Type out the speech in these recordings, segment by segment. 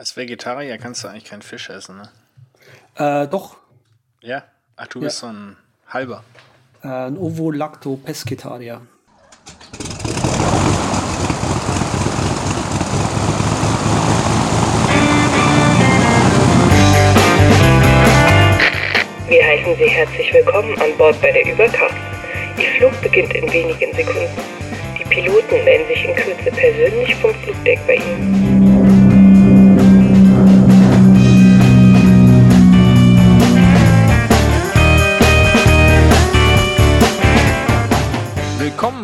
Als Vegetarier kannst du eigentlich keinen Fisch essen, ne? Äh, doch. Ja? Ach, du bist so ein halber. Äh, ein Ovo-Lacto-Pesketarier. Wir heißen Sie herzlich willkommen an Bord bei der Übercast. Ihr Flug beginnt in wenigen Sekunden. Die Piloten melden sich in Kürze persönlich vom Flugdeck bei Ihnen.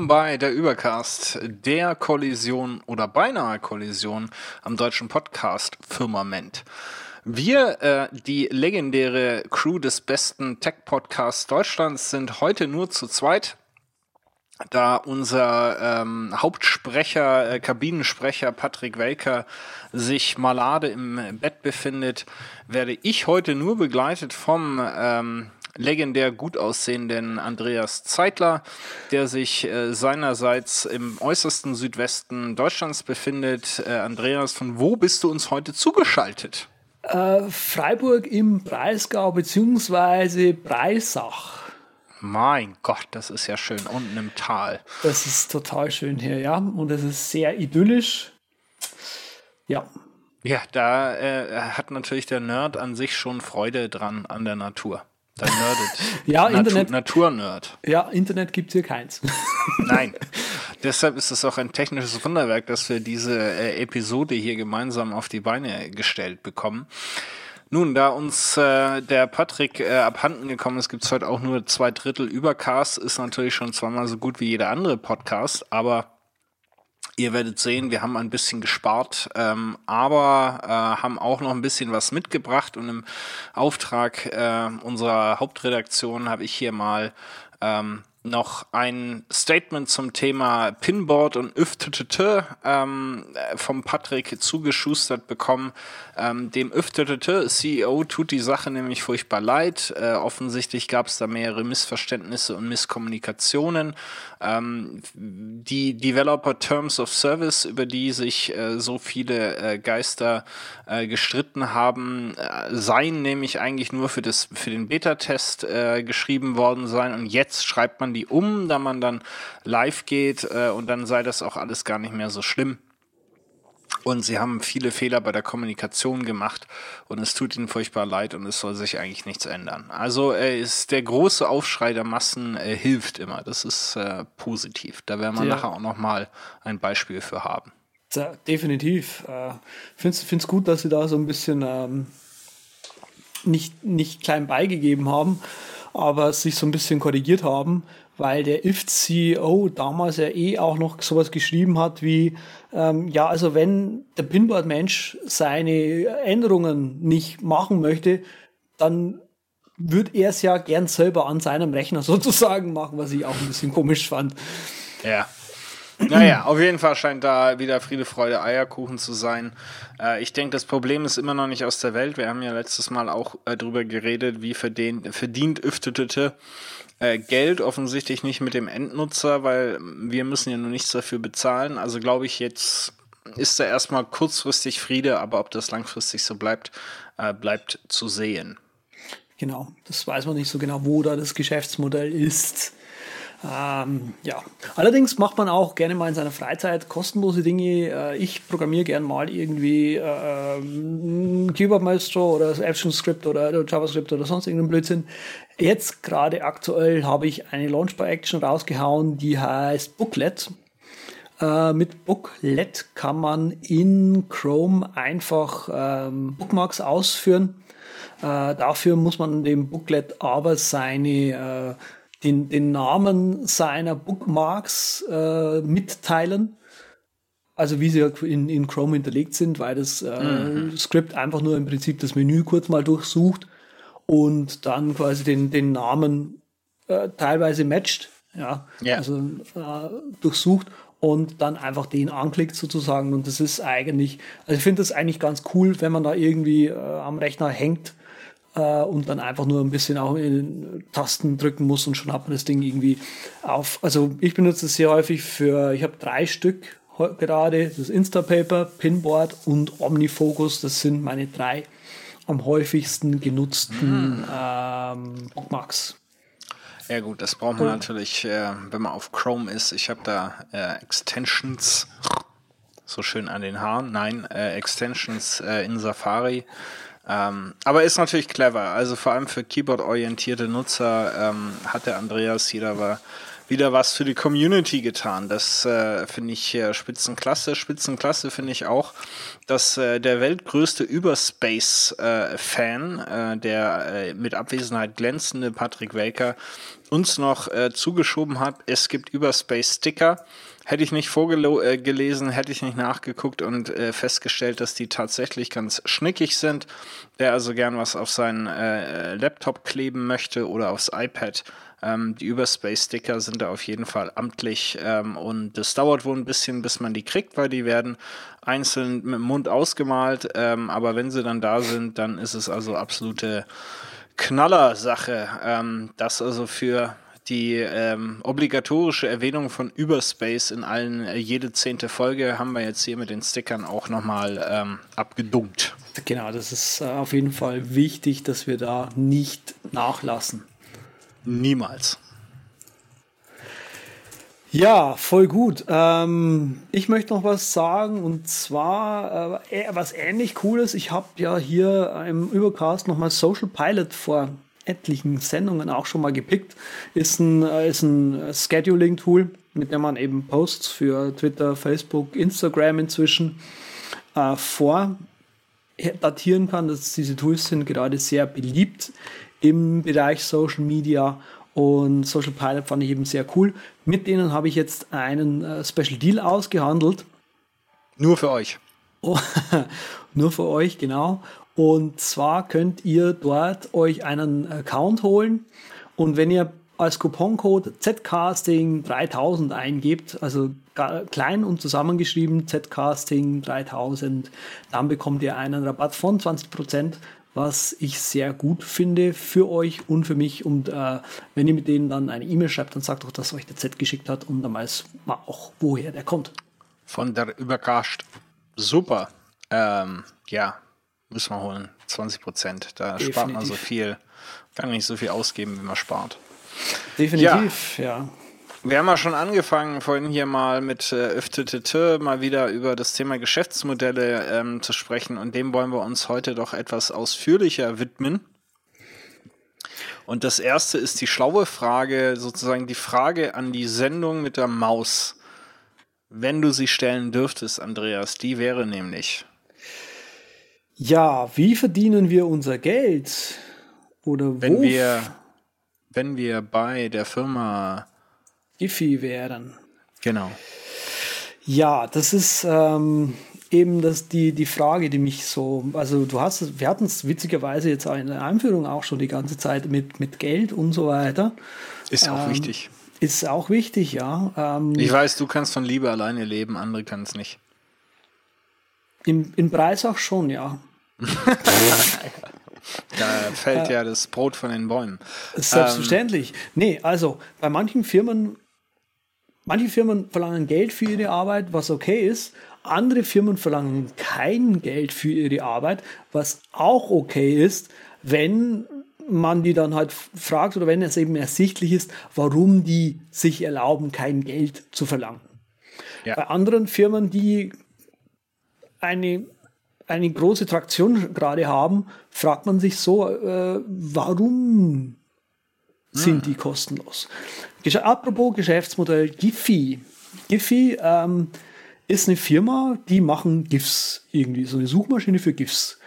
Willkommen bei der Übercast, der Kollision oder beinahe Kollision am deutschen Podcast Firmament. Wir, äh, die legendäre Crew des besten Tech-Podcasts Deutschlands, sind heute nur zu zweit, da unser ähm, Hauptsprecher, äh, Kabinensprecher Patrick Welker sich malade im Bett befindet, werde ich heute nur begleitet vom ähm, legendär gut aussehenden Andreas Zeitler, der sich äh, seinerseits im äußersten Südwesten Deutschlands befindet. Äh, Andreas, von wo bist du uns heute zugeschaltet? Äh, Freiburg im Breisgau beziehungsweise Breisach. Mein Gott, das ist ja schön unten im Tal. Das ist total schön hier, ja. Und es ist sehr idyllisch. Ja. Ja, da äh, hat natürlich der Nerd an sich schon Freude dran an der Natur. Da nerdet. Ja, Natu Internet- Naturnerd. Ja, Internet gibt es hier keins. Nein. Deshalb ist es auch ein technisches Wunderwerk, dass wir diese äh, Episode hier gemeinsam auf die Beine gestellt bekommen. Nun, da uns äh, der Patrick äh, abhanden gekommen ist, gibt's heute auch nur zwei Drittel Übercast. Ist natürlich schon zweimal so gut wie jeder andere Podcast, aber Ihr werdet sehen, wir haben ein bisschen gespart, ähm, aber äh, haben auch noch ein bisschen was mitgebracht und im Auftrag äh, unserer Hauptredaktion habe ich hier mal ähm, noch ein Statement zum Thema Pinboard und ÜFTTT ähm, vom Patrick zugeschustert bekommen. Ähm, dem ÜFTTT CEO tut die Sache nämlich furchtbar leid. Äh, offensichtlich gab es da mehrere Missverständnisse und Misskommunikationen. Ähm, die Developer Terms of Service, über die sich äh, so viele äh, Geister äh, gestritten haben, äh, seien nämlich eigentlich nur für, das, für den Beta-Test äh, geschrieben worden sein. Und jetzt schreibt man die um, da man dann live geht äh, und dann sei das auch alles gar nicht mehr so schlimm. Und sie haben viele Fehler bei der Kommunikation gemacht und es tut ihnen furchtbar leid und es soll sich eigentlich nichts ändern. Also äh, ist der große Aufschrei der Massen äh, hilft immer. Das ist äh, positiv. Da werden wir Ja. nachher auch noch mal ein Beispiel für haben. Ja, definitiv. Äh, Finde es gut, dass sie da so ein bisschen ähm, nicht, nicht klein beigegeben haben, aber sich so ein bisschen korrigiert haben, weil der IFT-CEO damals ja eh auch noch sowas geschrieben hat wie, ähm, ja, also wenn der Pinboard-Mensch seine Änderungen nicht machen möchte, dann würde er es ja gern selber an seinem Rechner sozusagen machen, was ich auch ein bisschen komisch fand. Ja. Naja, auf jeden Fall scheint da wieder Friede, Freude, Eierkuchen zu sein. Äh, ich denke, das Problem ist immer noch nicht aus der Welt. Wir haben ja letztes Mal auch äh, drüber geredet, wie verdient, verdient Üftete äh, Geld offensichtlich nicht mit dem Endnutzer, weil wir müssen ja nur nichts dafür bezahlen. Also glaube ich, jetzt ist da erstmal kurzfristig Friede, aber ob das langfristig so bleibt, äh, bleibt zu sehen. Genau, das weiß man nicht so genau, wo da das Geschäftsmodell ist. Ähm, ja, allerdings macht man auch gerne mal in seiner Freizeit kostenlose Dinge. Äh, ich programmiere gern mal irgendwie äh, ähm, Keyboard Maestro oder ActionScript oder, oder JavaScript oder sonst irgendeinen Blödsinn. Jetzt gerade aktuell habe ich eine Launchbar Action rausgehauen, die heißt Booklet. Äh, mit Booklet kann man in Chrome einfach ähm, Bookmarks ausführen. Äh, dafür muss man dem Booklet aber seine, äh, den, den Namen seiner Bookmarks äh, mitteilen. Also wie sie in, in Chrome hinterlegt sind, weil das äh, Skript einfach nur im Prinzip das Menü kurz mal durchsucht und dann quasi den, den Namen äh, teilweise matcht. Ja, Ja. also äh, durchsucht und dann einfach den anklickt sozusagen. Und das ist eigentlich, also ich finde das eigentlich ganz cool, wenn man da irgendwie äh, am Rechner hängt äh, und dann einfach nur ein bisschen auch in den Tasten drücken muss und schon hat man das Ding irgendwie auf. Also ich benutze es sehr häufig für, ich habe drei Stück gerade, das Instapaper, Pinboard und Omnifocus. Das sind meine drei am häufigsten genutzten ähm, Bookmarks. Ja gut, das braucht man natürlich, äh, wenn man auf Chrome ist. Ich habe da äh, Extensions, so schön an den Haaren. Nein, äh, Extensions äh, in Safari. Ähm, aber ist natürlich clever. Also vor allem für Keyboard-orientierte Nutzer ähm, hat der Andreas hier aber wieder was für die Community getan. Das äh, finde ich äh, Spitzenklasse. Spitzenklasse finde ich auch, dass äh, der weltgrößte Überspace-Fan, äh, der äh, mit Abwesenheit glänzende Patrick Welker, uns noch äh, zugeschoben hat. Es gibt Überspace-Sticker. Hätte ich nicht vorgelesen, hätte ich nicht nachgeguckt und äh, festgestellt, dass die tatsächlich ganz schnickig sind. Wer also gern was auf seinen äh, Laptop kleben möchte oder aufs iPad, ähm, die Überspace-Sticker sind da auf jeden Fall amtlich ähm, und es dauert wohl ein bisschen, bis man die kriegt, weil die werden einzeln mit dem Mund ausgemalt, ähm, aber wenn sie dann da sind, dann ist es also absolute Knallersache. Ähm, das also für die ähm, obligatorische Erwähnung von Überspace in allen, äh, jede zehnte Folge haben wir jetzt hier mit den Stickern auch nochmal ähm, abgedunkt. Genau, das ist äh, auf jeden Fall wichtig, dass wir da nicht nachlassen. Niemals. Ja, voll gut. Ähm, ich möchte noch was sagen und zwar äh, was ähnlich Cooles. Ich habe ja hier im Übercast nochmal Social Pilot vor etlichen Sendungen auch schon mal gepickt. Ist ein, äh, ist ein Scheduling-Tool, mit dem man eben Posts für Twitter, Facebook, Instagram inzwischen äh, vordatieren kann. Das, diese Tools sind gerade sehr beliebt im Bereich Social Media und Social Pilot fand ich eben sehr cool. Mit denen habe ich jetzt einen äh, Special Deal ausgehandelt. Nur für euch. Oh, nur für euch, genau. Und zwar könnt ihr dort euch einen Account holen und wenn ihr als Couponcode Zcasting 3000 eingebt, also klein und zusammengeschrieben Zcasting 3000, dann bekommt ihr einen Rabatt von 20% was ich sehr gut finde für euch und für mich. Und äh, wenn ihr mit denen dann eine E-Mail schreibt, dann sagt doch, dass euch der Z geschickt hat und dann weiß man auch, woher der kommt. Von der Übercast. Super. Ähm, ja, müssen wir holen. 20 Prozent. Da Definitiv. spart man so viel. Kann nicht so viel ausgeben, wie man spart. Definitiv, ja. ja. Wir haben ja schon angefangen, vorhin hier mal mit äh, FTTT mal wieder über das Thema Geschäftsmodelle ähm, zu sprechen und dem wollen wir uns heute doch etwas ausführlicher widmen. Und das erste ist die schlaue Frage, sozusagen die Frage an die Sendung mit der Maus. Wenn du sie stellen dürftest, Andreas, die wäre nämlich. Ja, wie verdienen wir unser Geld? Oder wenn wir, wenn wir bei der Firma Iffy wären. Genau. Ja, das ist ähm, eben das, die, die Frage, die mich so, also du hast, wir hatten es witzigerweise jetzt in der Einführung auch schon die ganze Zeit mit, mit Geld und so weiter. Ist auch ähm, wichtig. Ist auch wichtig, ja. Ähm, ich weiß, du kannst von Liebe alleine leben, andere können es nicht. Im, Im Preis auch schon, ja. Da fällt ja das Brot von den Bäumen. Selbstverständlich. Ähm, nee, also bei manchen Firmen Manche Firmen verlangen Geld für ihre Arbeit, was okay ist. Andere Firmen verlangen kein Geld für ihre Arbeit, was auch okay ist, wenn man die dann halt fragt oder wenn es eben ersichtlich ist, warum die sich erlauben, kein Geld zu verlangen. Ja. Bei anderen Firmen, die eine, eine große Traktion gerade haben, fragt man sich so, äh, warum sind die kostenlos? Apropos Geschäftsmodell Giphy. Giphy ähm, ist eine Firma, die machen GIFs irgendwie, so eine Suchmaschine für GIFs.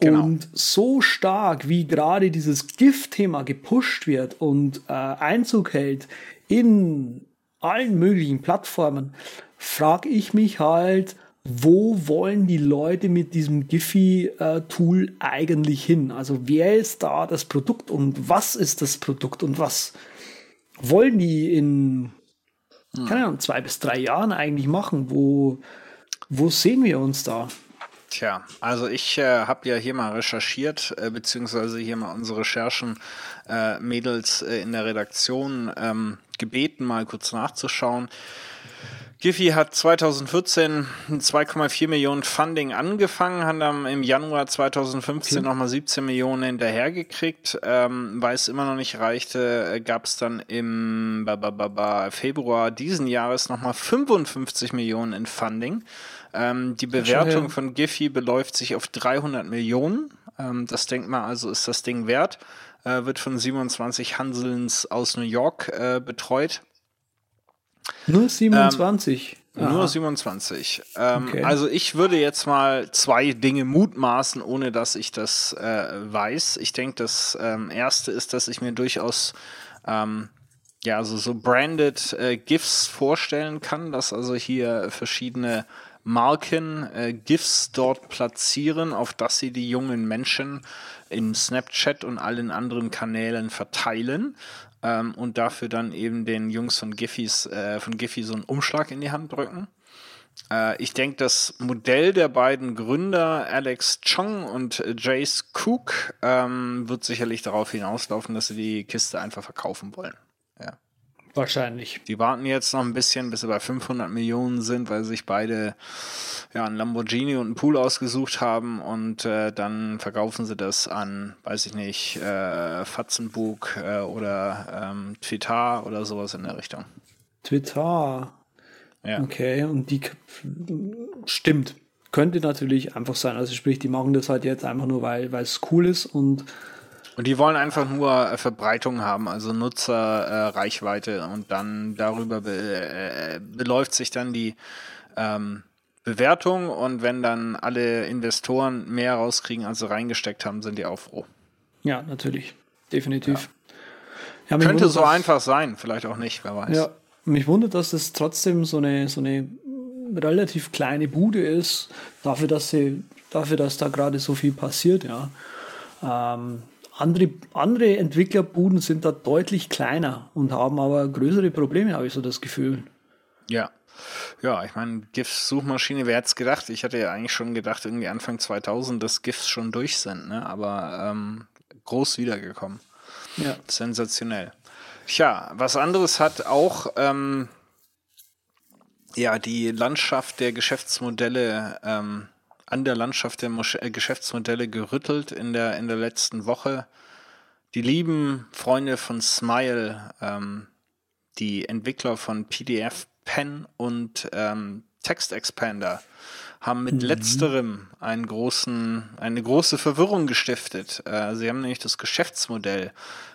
Genau. Und so stark, wie gerade dieses GIF-Thema gepusht wird und äh, Einzug hält in allen möglichen Plattformen, frage ich mich halt, wo wollen die Leute mit diesem Giphy-Tool eigentlich hin? Also wer ist da das Produkt und was ist das Produkt und was wollen die in, hm. keine Ahnung, zwei bis drei Jahren eigentlich machen? Wo, wo sehen wir uns da? Tja, also ich äh, habe ja hier mal recherchiert, äh, beziehungsweise hier mal unsere Recherchen äh, äh, in der Redaktion ähm, gebeten, mal kurz nachzuschauen. Giphy hat 2014 2,4 Millionen Funding angefangen, hat dann im Januar 2015 okay. nochmal 17 Millionen hinterhergekriegt. Ähm, weil es immer noch nicht reichte, äh, gab es dann im ba, ba, ba, Februar diesen Jahres nochmal 55 Millionen in Funding. Ähm, die Bewertung von Giphy beläuft sich auf 300 Millionen. Ähm, das denkt man also, ist das Ding wert. Äh, wird von 27 Hanselns aus New York äh, betreut. Nur 27. Ähm, nur 27. Ähm, okay. Also ich würde jetzt mal zwei Dinge mutmaßen, ohne dass ich das äh, weiß. Ich denke, das ähm, erste ist, dass ich mir durchaus ähm, ja, also so branded äh, GIFs vorstellen kann, dass also hier verschiedene Marken äh, GIFs dort platzieren, auf dass sie die jungen Menschen in Snapchat und allen anderen Kanälen verteilen ähm, und dafür dann eben den Jungs von Giffys, äh, von Giffy so einen Umschlag in die Hand drücken. Äh, ich denke, das Modell der beiden Gründer, Alex Chong und Jace Cook, ähm, wird sicherlich darauf hinauslaufen, dass sie die Kiste einfach verkaufen wollen. Wahrscheinlich. Die warten jetzt noch ein bisschen, bis sie bei 500 Millionen sind, weil sich beide ja, ein Lamborghini und einen Pool ausgesucht haben und äh, dann verkaufen sie das an, weiß ich nicht, äh, Fatzenbug äh, oder ähm, Twitter oder sowas in der Richtung. Twitter. Ja. Okay, und die stimmt. Könnte natürlich einfach sein. Also sprich, die machen das halt jetzt einfach nur, weil es cool ist und und die wollen einfach nur äh, Verbreitung haben, also Nutzerreichweite äh, und dann darüber be äh, beläuft sich dann die ähm, Bewertung und wenn dann alle Investoren mehr rauskriegen, als sie reingesteckt haben, sind die auch froh. Ja, natürlich. Definitiv. Ja. Ja, Könnte so einfach sein, vielleicht auch nicht, wer weiß. Ja, mich wundert, dass es trotzdem so eine, so eine relativ kleine Bude ist, dafür, dass sie, dafür, dass da gerade so viel passiert, ja. Ähm, andere, andere Entwicklerbuden sind da deutlich kleiner und haben aber größere Probleme, habe ich so das Gefühl. Ja. Ja, ich meine, GIFs-Suchmaschine, wer hätte es gedacht? Ich hatte ja eigentlich schon gedacht, irgendwie Anfang 2000, dass GIFs schon durch sind, ne? aber ähm, groß wiedergekommen. Ja. Sensationell. Tja, was anderes hat auch ähm, ja, die Landschaft der Geschäftsmodelle ähm, an der Landschaft der Mosch äh, Geschäftsmodelle gerüttelt in der, in der letzten Woche. Die lieben Freunde von Smile, ähm, die Entwickler von PDF Pen und ähm, Text Expander, haben mit mhm. letzterem einen großen, eine große Verwirrung gestiftet. Äh, sie haben nämlich das Geschäftsmodell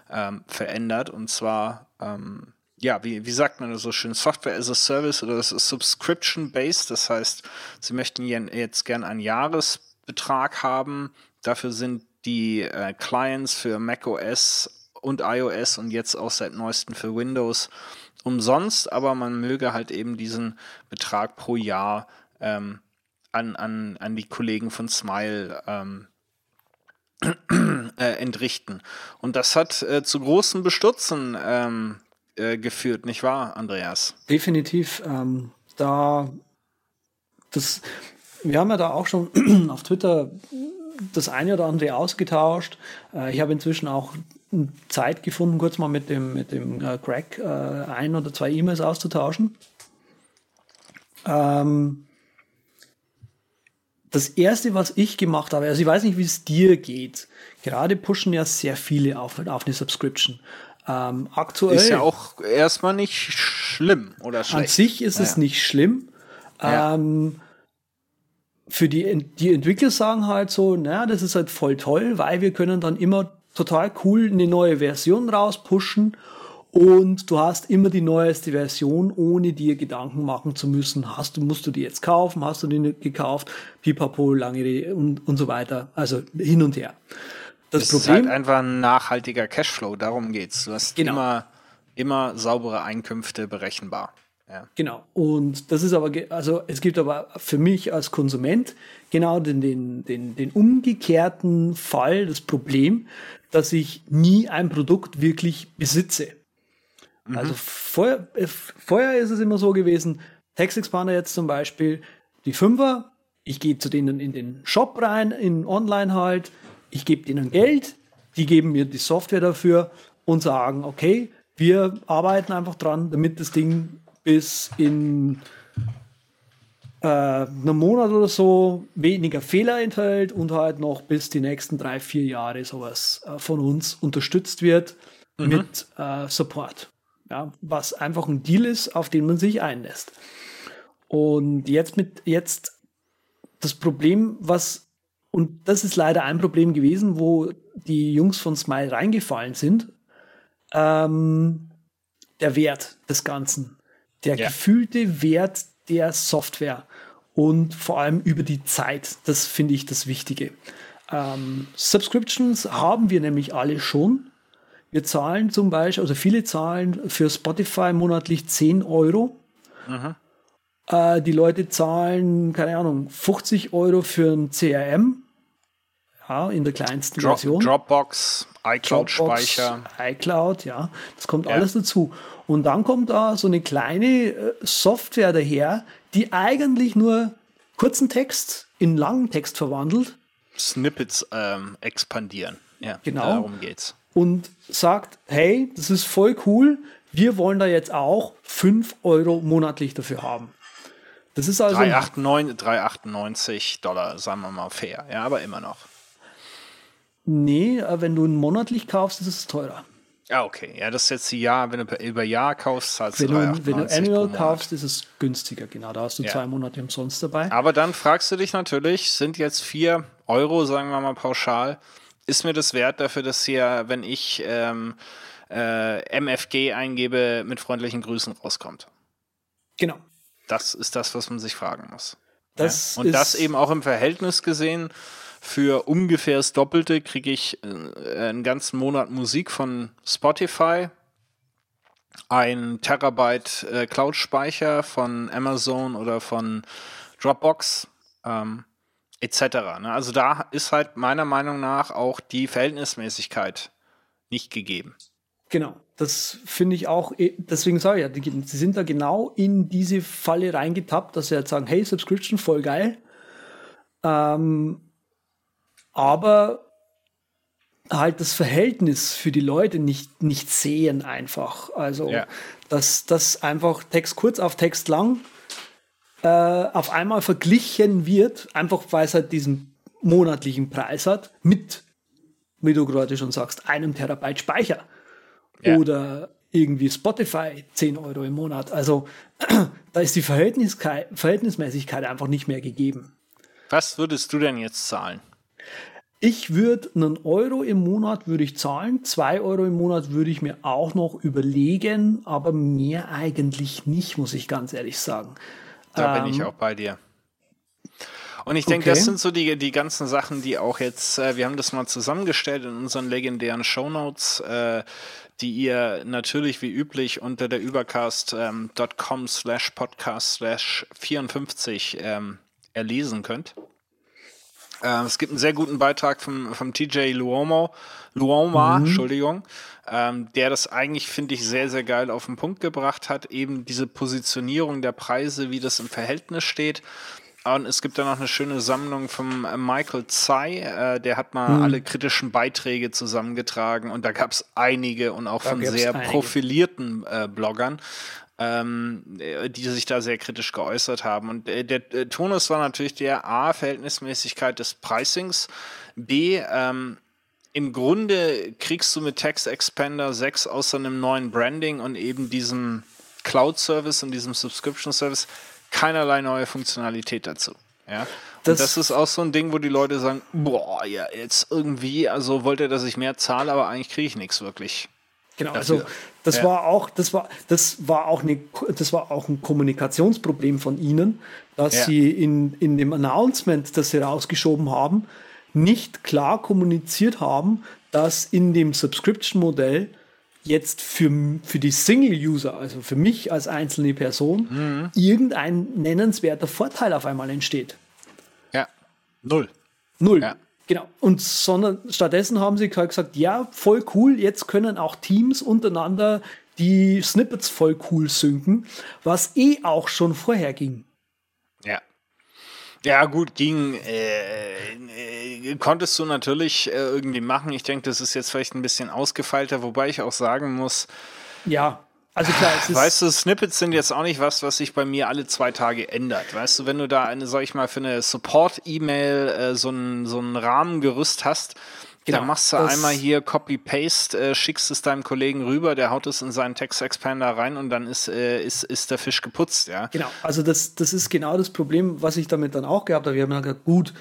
ähm, verändert und zwar ähm, ja, wie, wie sagt man das so schön, Software as a Service oder das ist Subscription-based. Das heißt, Sie möchten jetzt gern einen Jahresbetrag haben. Dafür sind die äh, Clients für macOS und iOS und jetzt auch seit neuestem für Windows umsonst, aber man möge halt eben diesen Betrag pro Jahr ähm, an, an, an die Kollegen von Smile ähm, äh, entrichten. Und das hat äh, zu großen Bestürzen ähm, äh, geführt, nicht wahr, Andreas? Definitiv. Ähm, da das, wir haben ja da auch schon auf Twitter das eine oder andere ausgetauscht. Äh, ich habe inzwischen auch Zeit gefunden, kurz mal mit dem, mit dem äh, Greg äh, ein oder zwei E-Mails auszutauschen. Ähm, das erste, was ich gemacht habe, also ich weiß nicht, wie es dir geht. Gerade pushen ja sehr viele auf, auf eine Subscription. Ähm, aktuell. Ist ja auch erstmal nicht schlimm oder schlecht. An sich ist ja. es nicht schlimm. Ja. Ähm, für die, die Entwickler sagen halt so, naja, das ist halt voll toll, weil wir können dann immer total cool eine neue Version rauspushen und du hast immer die neueste Version, ohne dir Gedanken machen zu müssen, hast du, musst du die jetzt kaufen, hast du die nicht gekauft, pipapo, lange und, und so weiter. Also hin und her. Das, das Problem, ist halt einfach ein nachhaltiger Cashflow, darum geht's. Du hast genau. immer, immer saubere Einkünfte berechenbar. Ja. Genau. Und das ist aber, also es gibt aber für mich als Konsument genau den, den, den, den umgekehrten Fall, das Problem, dass ich nie ein Produkt wirklich besitze. Mhm. Also vorher, äh, vorher ist es immer so gewesen, Text Expander jetzt zum Beispiel, die Fünfer, ich gehe zu denen in den Shop rein, in Online halt, ich gebe denen Geld, die geben mir die Software dafür und sagen, okay, wir arbeiten einfach dran, damit das Ding bis in äh, einem Monat oder so weniger Fehler enthält und halt noch bis die nächsten drei, vier Jahre sowas äh, von uns unterstützt wird mhm. mit äh, Support. Ja, was einfach ein Deal ist, auf den man sich einlässt. Und jetzt mit, jetzt das Problem, was, und das ist leider ein Problem gewesen, wo die Jungs von Smile reingefallen sind, ähm, der Wert des Ganzen. Der ja. gefühlte Wert der Software und vor allem über die Zeit. Das finde ich das Wichtige. Ähm, Subscriptions haben wir nämlich alle schon. Wir zahlen zum Beispiel, also viele zahlen für Spotify monatlich 10 Euro. Mhm. Äh, die Leute zahlen, keine Ahnung, 50 Euro für ein CRM. Ja, in der kleinsten Drop, Version. Dropbox, iCloud-Speicher. iCloud, ja. Das kommt ja. alles dazu. Und dann kommt da so eine kleine äh, Software daher, die eigentlich nur kurzen Text in langen Text verwandelt. Snippets ähm, expandieren. Ja, genau. Darum geht's. Und sagt, hey, das ist voll cool. Wir wollen da jetzt auch 5 Euro monatlich dafür haben. Das ist also 3,98 Dollar, sagen wir mal fair. Ja, aber immer noch. Nee, äh, wenn du ihn monatlich kaufst, ist es teurer. Ja, okay. Ja, das ist jetzt Jahr, wenn du über Jahr kaufst, zahlst wenn du Wenn du annual kaufst, ist es günstiger, genau. Da hast du ja. zwei Monate umsonst dabei. Aber dann fragst du dich natürlich, sind jetzt vier Euro, sagen wir mal pauschal, ist mir das wert dafür, dass hier, wenn ich ähm, äh, MFG eingebe, mit freundlichen Grüßen rauskommt? Genau. Das ist das, was man sich fragen muss. Das ja? Und das eben auch im Verhältnis gesehen für ungefähr das Doppelte kriege ich äh, einen ganzen Monat Musik von Spotify, ein Terabyte äh, Cloud-Speicher von Amazon oder von Dropbox ähm, etc. Ne? Also da ist halt meiner Meinung nach auch die Verhältnismäßigkeit nicht gegeben. Genau, das finde ich auch, eh, deswegen sage ich ja, sie sind da genau in diese Falle reingetappt, dass sie jetzt sagen, hey, Subscription, voll geil. Ähm, aber halt das Verhältnis für die Leute nicht, nicht sehen einfach. Also, ja. dass das einfach Text kurz auf Text lang äh, auf einmal verglichen wird, einfach weil es halt diesen monatlichen Preis hat, mit, wie du gerade schon sagst, einem Terabyte Speicher. Ja. Oder irgendwie Spotify 10 Euro im Monat. Also da ist die Verhältnismäßigkeit einfach nicht mehr gegeben. Was würdest du denn jetzt zahlen? Ich würde einen Euro im Monat würde ich zahlen, zwei Euro im Monat würde ich mir auch noch überlegen, aber mehr eigentlich nicht, muss ich ganz ehrlich sagen. Da ähm, bin ich ähm, auch bei dir. Und ich denke, okay. das sind so die, die ganzen Sachen, die auch jetzt, äh, wir haben das mal zusammengestellt in unseren legendären Shownotes, äh, die ihr natürlich wie üblich unter der übercast.com ähm, slash podcast slash 54 ähm, erlesen könnt. Äh, es gibt einen sehr guten Beitrag vom, vom TJ Luomo, Luoma, mhm. Entschuldigung, ähm, der das eigentlich, finde ich, sehr, sehr geil auf den Punkt gebracht hat. Eben diese Positionierung der Preise, wie das im Verhältnis steht. Und es gibt da noch eine schöne Sammlung von äh, Michael Tsai, äh, der hat mal mhm. alle kritischen Beiträge zusammengetragen und da gab es einige und auch da von sehr einige. profilierten äh, Bloggern ähm, die sich da sehr kritisch geäußert haben. Und äh, der, der Tonus war natürlich der A, Verhältnismäßigkeit des Pricings, B, ähm, im Grunde kriegst du mit Text Expander 6 außer einem neuen Branding und eben diesem Cloud-Service und diesem Subscription-Service keinerlei neue Funktionalität dazu. Ja. Das, das, ist auch so ein Ding, wo die Leute sagen, boah, ja, jetzt irgendwie, also wollte er, dass ich mehr zahle, aber eigentlich kriege ich nichts wirklich. Genau, dafür. also das ja. war auch, das war, das war auch eine, das war auch ein Kommunikationsproblem von ihnen, dass ja. sie in, in dem Announcement, das sie rausgeschoben haben, nicht klar kommuniziert haben, dass in dem Subscription-Modell jetzt für, für die Single-User, also für mich als einzelne Person, mhm. irgendein nennenswerter Vorteil auf einmal entsteht. Ja, null. Null. Ja. Genau. Und sondern stattdessen haben sie halt gesagt, ja, voll cool, jetzt können auch Teams untereinander die Snippets voll cool synken, was eh auch schon vorher ging. Ja. Gut, ging, äh, äh, konntest du natürlich äh, irgendwie machen. Ich denke, das ist jetzt vielleicht ein bisschen ausgefeilter, wobei ich auch sagen muss, ja. Also klar, es ist Weißt du, Snippets sind jetzt auch nicht was, was sich bei mir alle zwei Tage ändert. Weißt du, wenn du da eine, sag ich mal, für eine Support-E-Mail äh, so ein, so ein Rahmengerüst hast, Genau, dann machst du einmal hier Copy-Paste, äh, schickst es deinem Kollegen rüber, der haut es in seinen Text-Expander rein und dann ist, äh, ist, ist der Fisch geputzt, ja. Genau, also das, das ist genau das Problem, was ich damit dann auch gehabt habe. Wir haben ja gesagt, gut,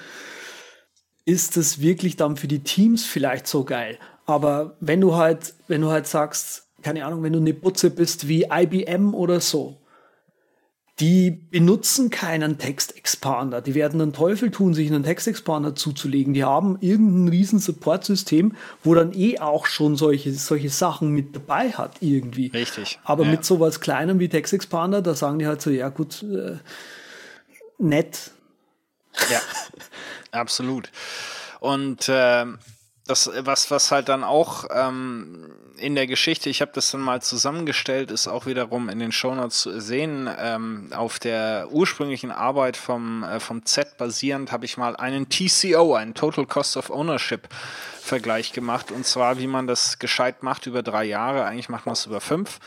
ist das wirklich dann für die Teams vielleicht so geil? Aber wenn du halt, wenn du halt sagst, keine Ahnung, wenn du eine Butze bist wie IBM oder so, die benutzen keinen Textexpander. Die werden einen Teufel tun, sich einen Textexpander zuzulegen. Die haben irgendein riesen Support-System, wo dann eh auch schon solche, solche Sachen mit dabei hat irgendwie. Richtig, Aber ja. mit sowas Kleinem wie TextExpander, da sagen die halt so, ja gut, äh, nett. Ja, absolut. Und ähm, das, was, was halt dann auch ähm, in der Geschichte, ich habe das dann mal zusammengestellt, ist auch wiederum in den Shownotes zu sehen. Ähm, auf der ursprünglichen Arbeit vom, äh, vom Z basierend habe ich mal einen TCO, einen Total Cost of Ownership Vergleich gemacht. Und zwar, wie man das gescheit macht über drei Jahre. Eigentlich macht man es über fünf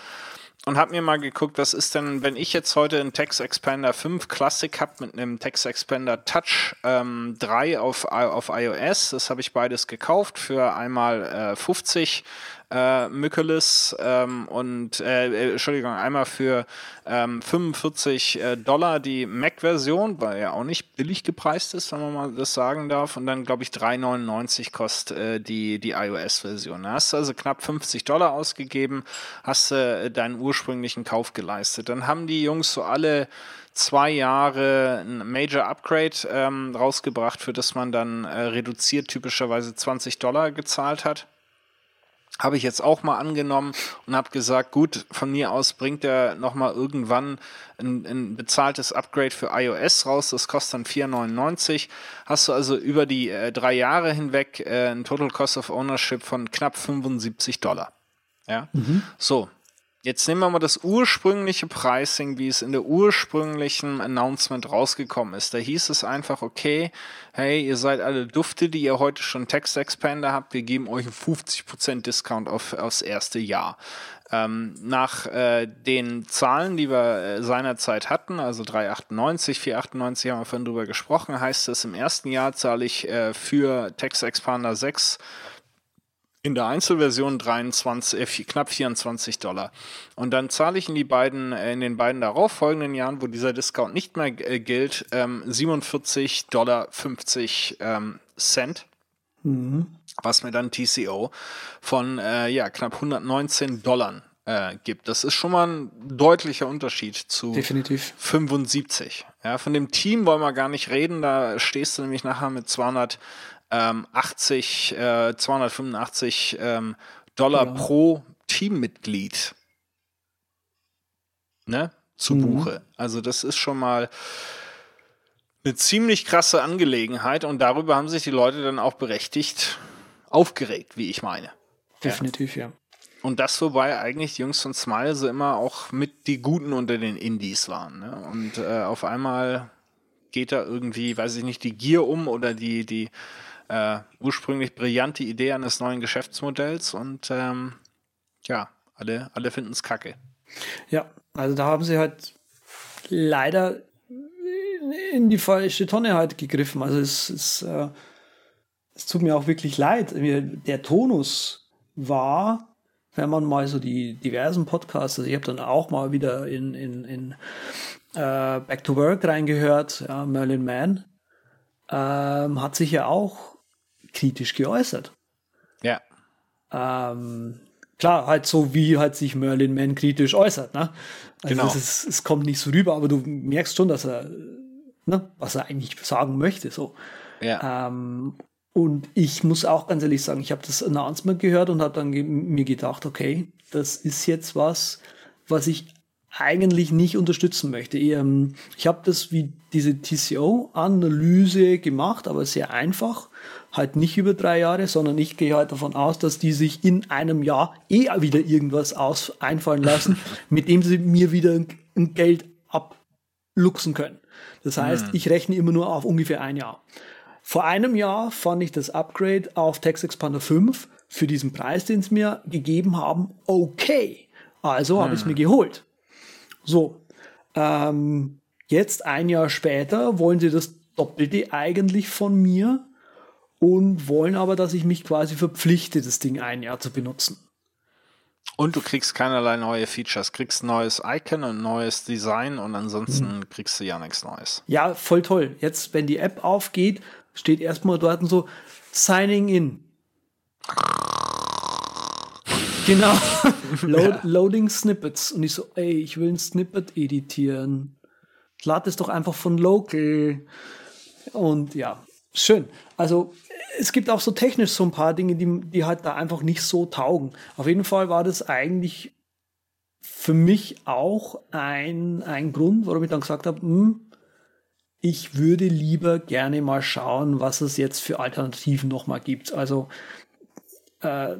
und habe mir mal geguckt, was ist denn, wenn ich jetzt heute einen Text Expander 5 Classic habe mit einem Text Expander Touch ähm, 3 auf, I- auf iOS, das habe ich beides gekauft für einmal äh, 50 äh, Mückeles ähm, und äh, äh, Entschuldigung, einmal für ähm, 45 äh, Dollar die Mac-Version, weil ja auch nicht billig gepreist ist, wenn man mal das sagen darf. Und dann, glaube ich, 3,99 kostet äh, die, die iOS-Version. Da hast du also knapp 50 Dollar ausgegeben, hast du äh, deinen ursprünglichen Kauf geleistet. Dann haben die Jungs so alle zwei Jahre ein Major Upgrade ähm, rausgebracht, für das man dann äh, reduziert typischerweise 20 Dollar gezahlt hat. Habe ich jetzt auch mal angenommen und habe gesagt, gut, von mir aus bringt er nochmal irgendwann ein, ein bezahltes Upgrade für iOS raus. Das kostet dann 4,99. Hast du also über die äh, drei Jahre hinweg äh, ein Total Cost of Ownership von knapp 75 Dollar. Ja, so. Jetzt nehmen wir mal das ursprüngliche Pricing, wie es in der ursprünglichen Announcement rausgekommen ist. Da hieß es einfach, okay, hey, ihr seid alle Dufte, die ihr heute schon Text Expander habt, wir geben euch einen 50% Discount auf, aufs erste Jahr. Ähm, nach äh, den Zahlen, die wir äh, seinerzeit hatten, also 3,98, 4,98 haben wir vorhin drüber gesprochen, heißt es, im ersten Jahr zahle ich äh, für Text Expander 6 in der Einzelversion 23, äh, knapp 24 Dollar. Und dann zahle ich in die beiden, äh, in den beiden darauffolgenden Jahren, wo dieser Discount nicht mehr äh, gilt, ähm, 47 Dollar 50 ähm, Cent. Was mir dann TCO von äh, ja, knapp 119 Dollar äh, gibt. Das ist schon mal ein deutlicher Unterschied zu Definitiv. 75. Ja, von dem Team wollen wir gar nicht reden. Da stehst du nämlich nachher mit 280, äh, 285 ähm, Dollar Ja. pro Teammitglied ne, zu Buche. Also das ist schon mal eine ziemlich krasse Angelegenheit und darüber haben sich die Leute dann auch berechtigt aufgeregt, wie ich meine. Definitiv, ja. Und das, wobei eigentlich die Jungs von Smile so immer auch mit die Guten unter den Indies waren. Ne? Und äh, auf einmal geht da irgendwie, weiß ich nicht, die Gier um oder die, die äh, ursprünglich brillante Idee eines neuen Geschäftsmodells und ähm, ja, alle, alle finden es kacke. Ja, also da haben sie halt leider in die falsche Tonne halt gegriffen. Also es, es, äh, es tut mir auch wirklich leid. Der Tonus war, wenn man mal so die diversen Podcasts, also ich habe dann auch mal wieder in, in, in äh, Back to Work reingehört, ja, Merlin Mann, ähm, hat sich ja auch kritisch geäußert. Ja, Ähm, klar, halt so wie halt sich Merlin Mann kritisch äußert, ne? Also Genau. es, es kommt nicht so rüber, aber du merkst schon, dass er, ne, was er eigentlich sagen möchte, so. ja, Ähm, und ich muss auch ganz ehrlich sagen, ich habe das Announcement gehört und habe dann ge mir gedacht, okay, das ist jetzt was, was ich eigentlich nicht unterstützen möchte. Ähm, Ich habe das wie diese TCO-Analyse gemacht, aber sehr einfach. Halt nicht über drei Jahre, sondern ich gehe halt davon aus, dass die sich in einem Jahr eh wieder irgendwas aus einfallen lassen, mit dem sie mir wieder ein, ein Geld abluchsen können. Das heißt, ich rechne immer nur auf ungefähr ein Jahr. Vor einem Jahr fand ich das Upgrade auf Text Expander 5 für diesen Preis, den sie mir gegeben haben, okay. Also habe ich es mir geholt. So, ähm, jetzt ein Jahr später wollen sie das Doppelte eigentlich von mir und wollen aber, dass ich mich quasi verpflichte, das Ding ein Jahr zu benutzen. Und du kriegst keinerlei neue Features, kriegst ein neues Icon und neues Design und ansonsten mhm. kriegst du ja nichts Neues. Ja, voll toll. Jetzt, wenn die App aufgeht, steht erstmal dort so Signing in. Genau. Load, ja. Loading Snippets. Und ich so, ey, ich will ein Snippet editieren. Lad es doch einfach von Local. Und ja, schön. Also es gibt auch so technisch so ein paar Dinge, die, die halt da einfach nicht so taugen. Auf jeden Fall war das eigentlich für mich auch ein, ein Grund, warum ich dann gesagt habe, hm, ich würde lieber gerne mal schauen, was es jetzt für Alternativen nochmal gibt. Also äh,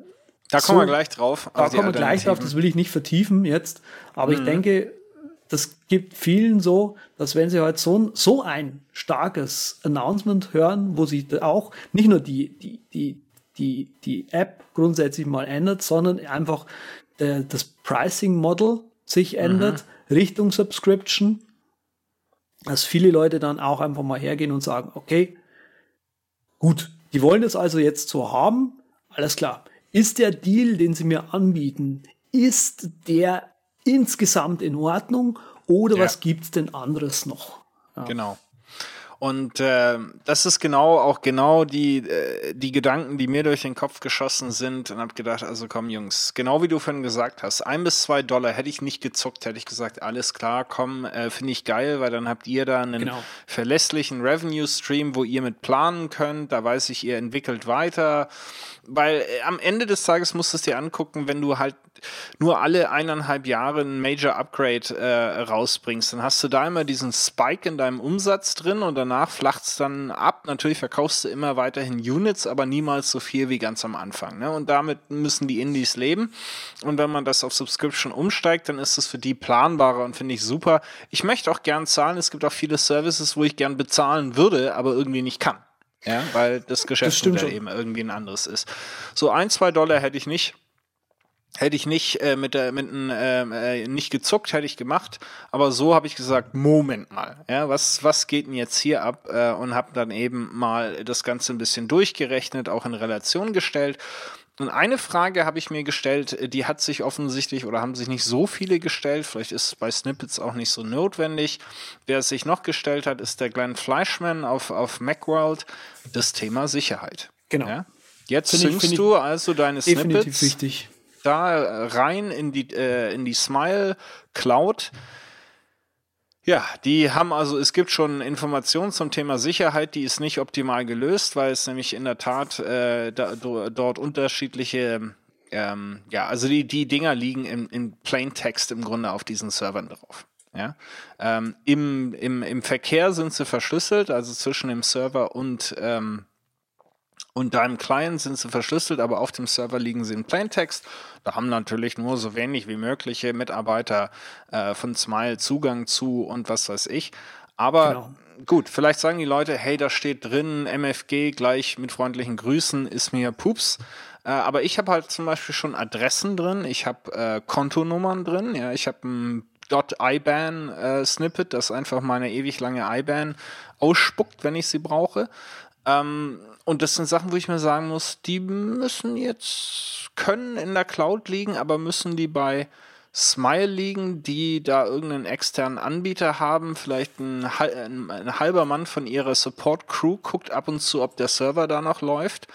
da kommen so, wir gleich drauf. Da kommen wir gleich drauf, das will ich nicht vertiefen jetzt. Aber mhm. ich denke, das gibt vielen so, dass wenn sie halt so, so ein starkes Announcement hören, wo sich auch nicht nur die, die, die, die, die App grundsätzlich mal ändert, sondern einfach der, das Pricing Model sich ändert mhm. Richtung Subscription, dass viele Leute dann auch einfach mal hergehen und sagen, okay, gut, die wollen das also jetzt so haben, alles klar. Ist der Deal, den sie mir anbieten, ist der insgesamt in Ordnung oder ja. was gibt's denn anderes noch? Ja. Genau. Und äh, das ist genau auch genau die, äh, die Gedanken, die mir durch den Kopf geschossen sind und habe gedacht, also komm Jungs, genau wie du vorhin gesagt hast, ein bis zwei Dollar hätte ich nicht gezuckt, hätte ich gesagt, alles klar, komm, äh, finde ich geil, weil dann habt ihr da einen genau. verlässlichen Revenue-Stream, wo ihr mit planen könnt, da weiß ich, ihr entwickelt weiter, weil äh, am Ende des Tages musst du es dir angucken, wenn du halt nur alle eineinhalb Jahre ein Major Upgrade äh, rausbringst, dann hast du da immer diesen Spike in deinem Umsatz drin und danach flacht es dann ab. Natürlich verkaufst du immer weiterhin Units, aber niemals so viel wie ganz am Anfang. Ne? Und damit müssen die Indies leben. Und wenn man das auf Subscription umsteigt, dann ist es für die planbarer und finde ich super. Ich möchte auch gern zahlen. Es gibt auch viele Services, wo ich gern bezahlen würde, aber irgendwie nicht kann. Ja, weil das Geschäftsmodell eben irgendwie ein anderes ist. So ein, zwei Dollar hätte ich nicht hätte ich nicht äh, mit der mit ähm, äh, nicht gezuckt, hätte ich gemacht. Aber so habe ich gesagt, Moment mal, ja, was was geht denn jetzt hier ab? Äh, und habe dann eben mal das Ganze ein bisschen durchgerechnet, auch in Relation gestellt. Und eine Frage habe ich mir gestellt, die hat sich offensichtlich oder haben sich nicht so viele gestellt. Vielleicht ist es bei Snippets auch nicht so notwendig. Wer es sich noch gestellt hat, ist der Glenn Fleischman auf, auf Macworld. Das Thema Sicherheit. Genau. Ja? Jetzt syncst du also deine Snippets. Wichtig da rein in die, äh, in die Smile Cloud. Ja, die haben also, es gibt schon Informationen zum Thema Sicherheit, die ist nicht optimal gelöst, weil es nämlich in der Tat äh, da, dort unterschiedliche, ähm, ja, also die, die Dinger liegen in, in Plain Text im Grunde auf diesen Servern drauf. Ja? Ähm, im, im, Im Verkehr sind sie verschlüsselt, also zwischen dem Server und ähm, und deinem Client sind sie verschlüsselt, aber auf dem Server liegen sie in Plaintext. Da haben natürlich nur so wenig wie mögliche Mitarbeiter äh, von Smile Zugang zu und was weiß ich. Aber genau. gut, vielleicht sagen die Leute, hey, da steht drin, MFG gleich mit freundlichen Grüßen, ist mir Pups. Äh, aber ich habe halt zum Beispiel schon Adressen drin, ich habe äh, Kontonummern drin, ja, ich habe ein .IBAN äh, Snippet, das einfach meine ewig lange IBAN ausspuckt, wenn ich sie brauche. Ähm, und das sind Sachen, wo ich mir sagen muss, die müssen jetzt, können in der Cloud liegen, aber müssen die bei Smile liegen, die da irgendeinen externen Anbieter haben, vielleicht ein, ein halber Mann von ihrer Support-Crew guckt ab und zu, ob der Server da noch läuft.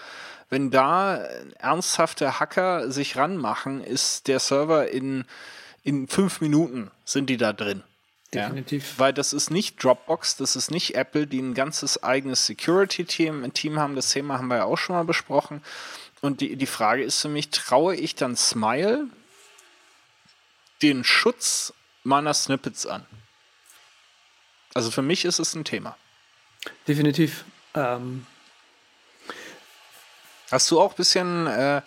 Wenn da ernsthafte Hacker sich ranmachen, ist der Server in, in fünf Minuten sind die da drin. Definitiv. Ja, weil das ist nicht Dropbox, das ist nicht Apple, die ein ganzes eigenes Security-Team Team haben. Das Thema haben wir ja auch schon mal besprochen. Und die, die Frage ist für mich, traue ich dann Smile den Schutz meiner Snippets an? Also für mich ist es ein Thema. Definitiv. Ähm Hast du auch ein bisschen äh,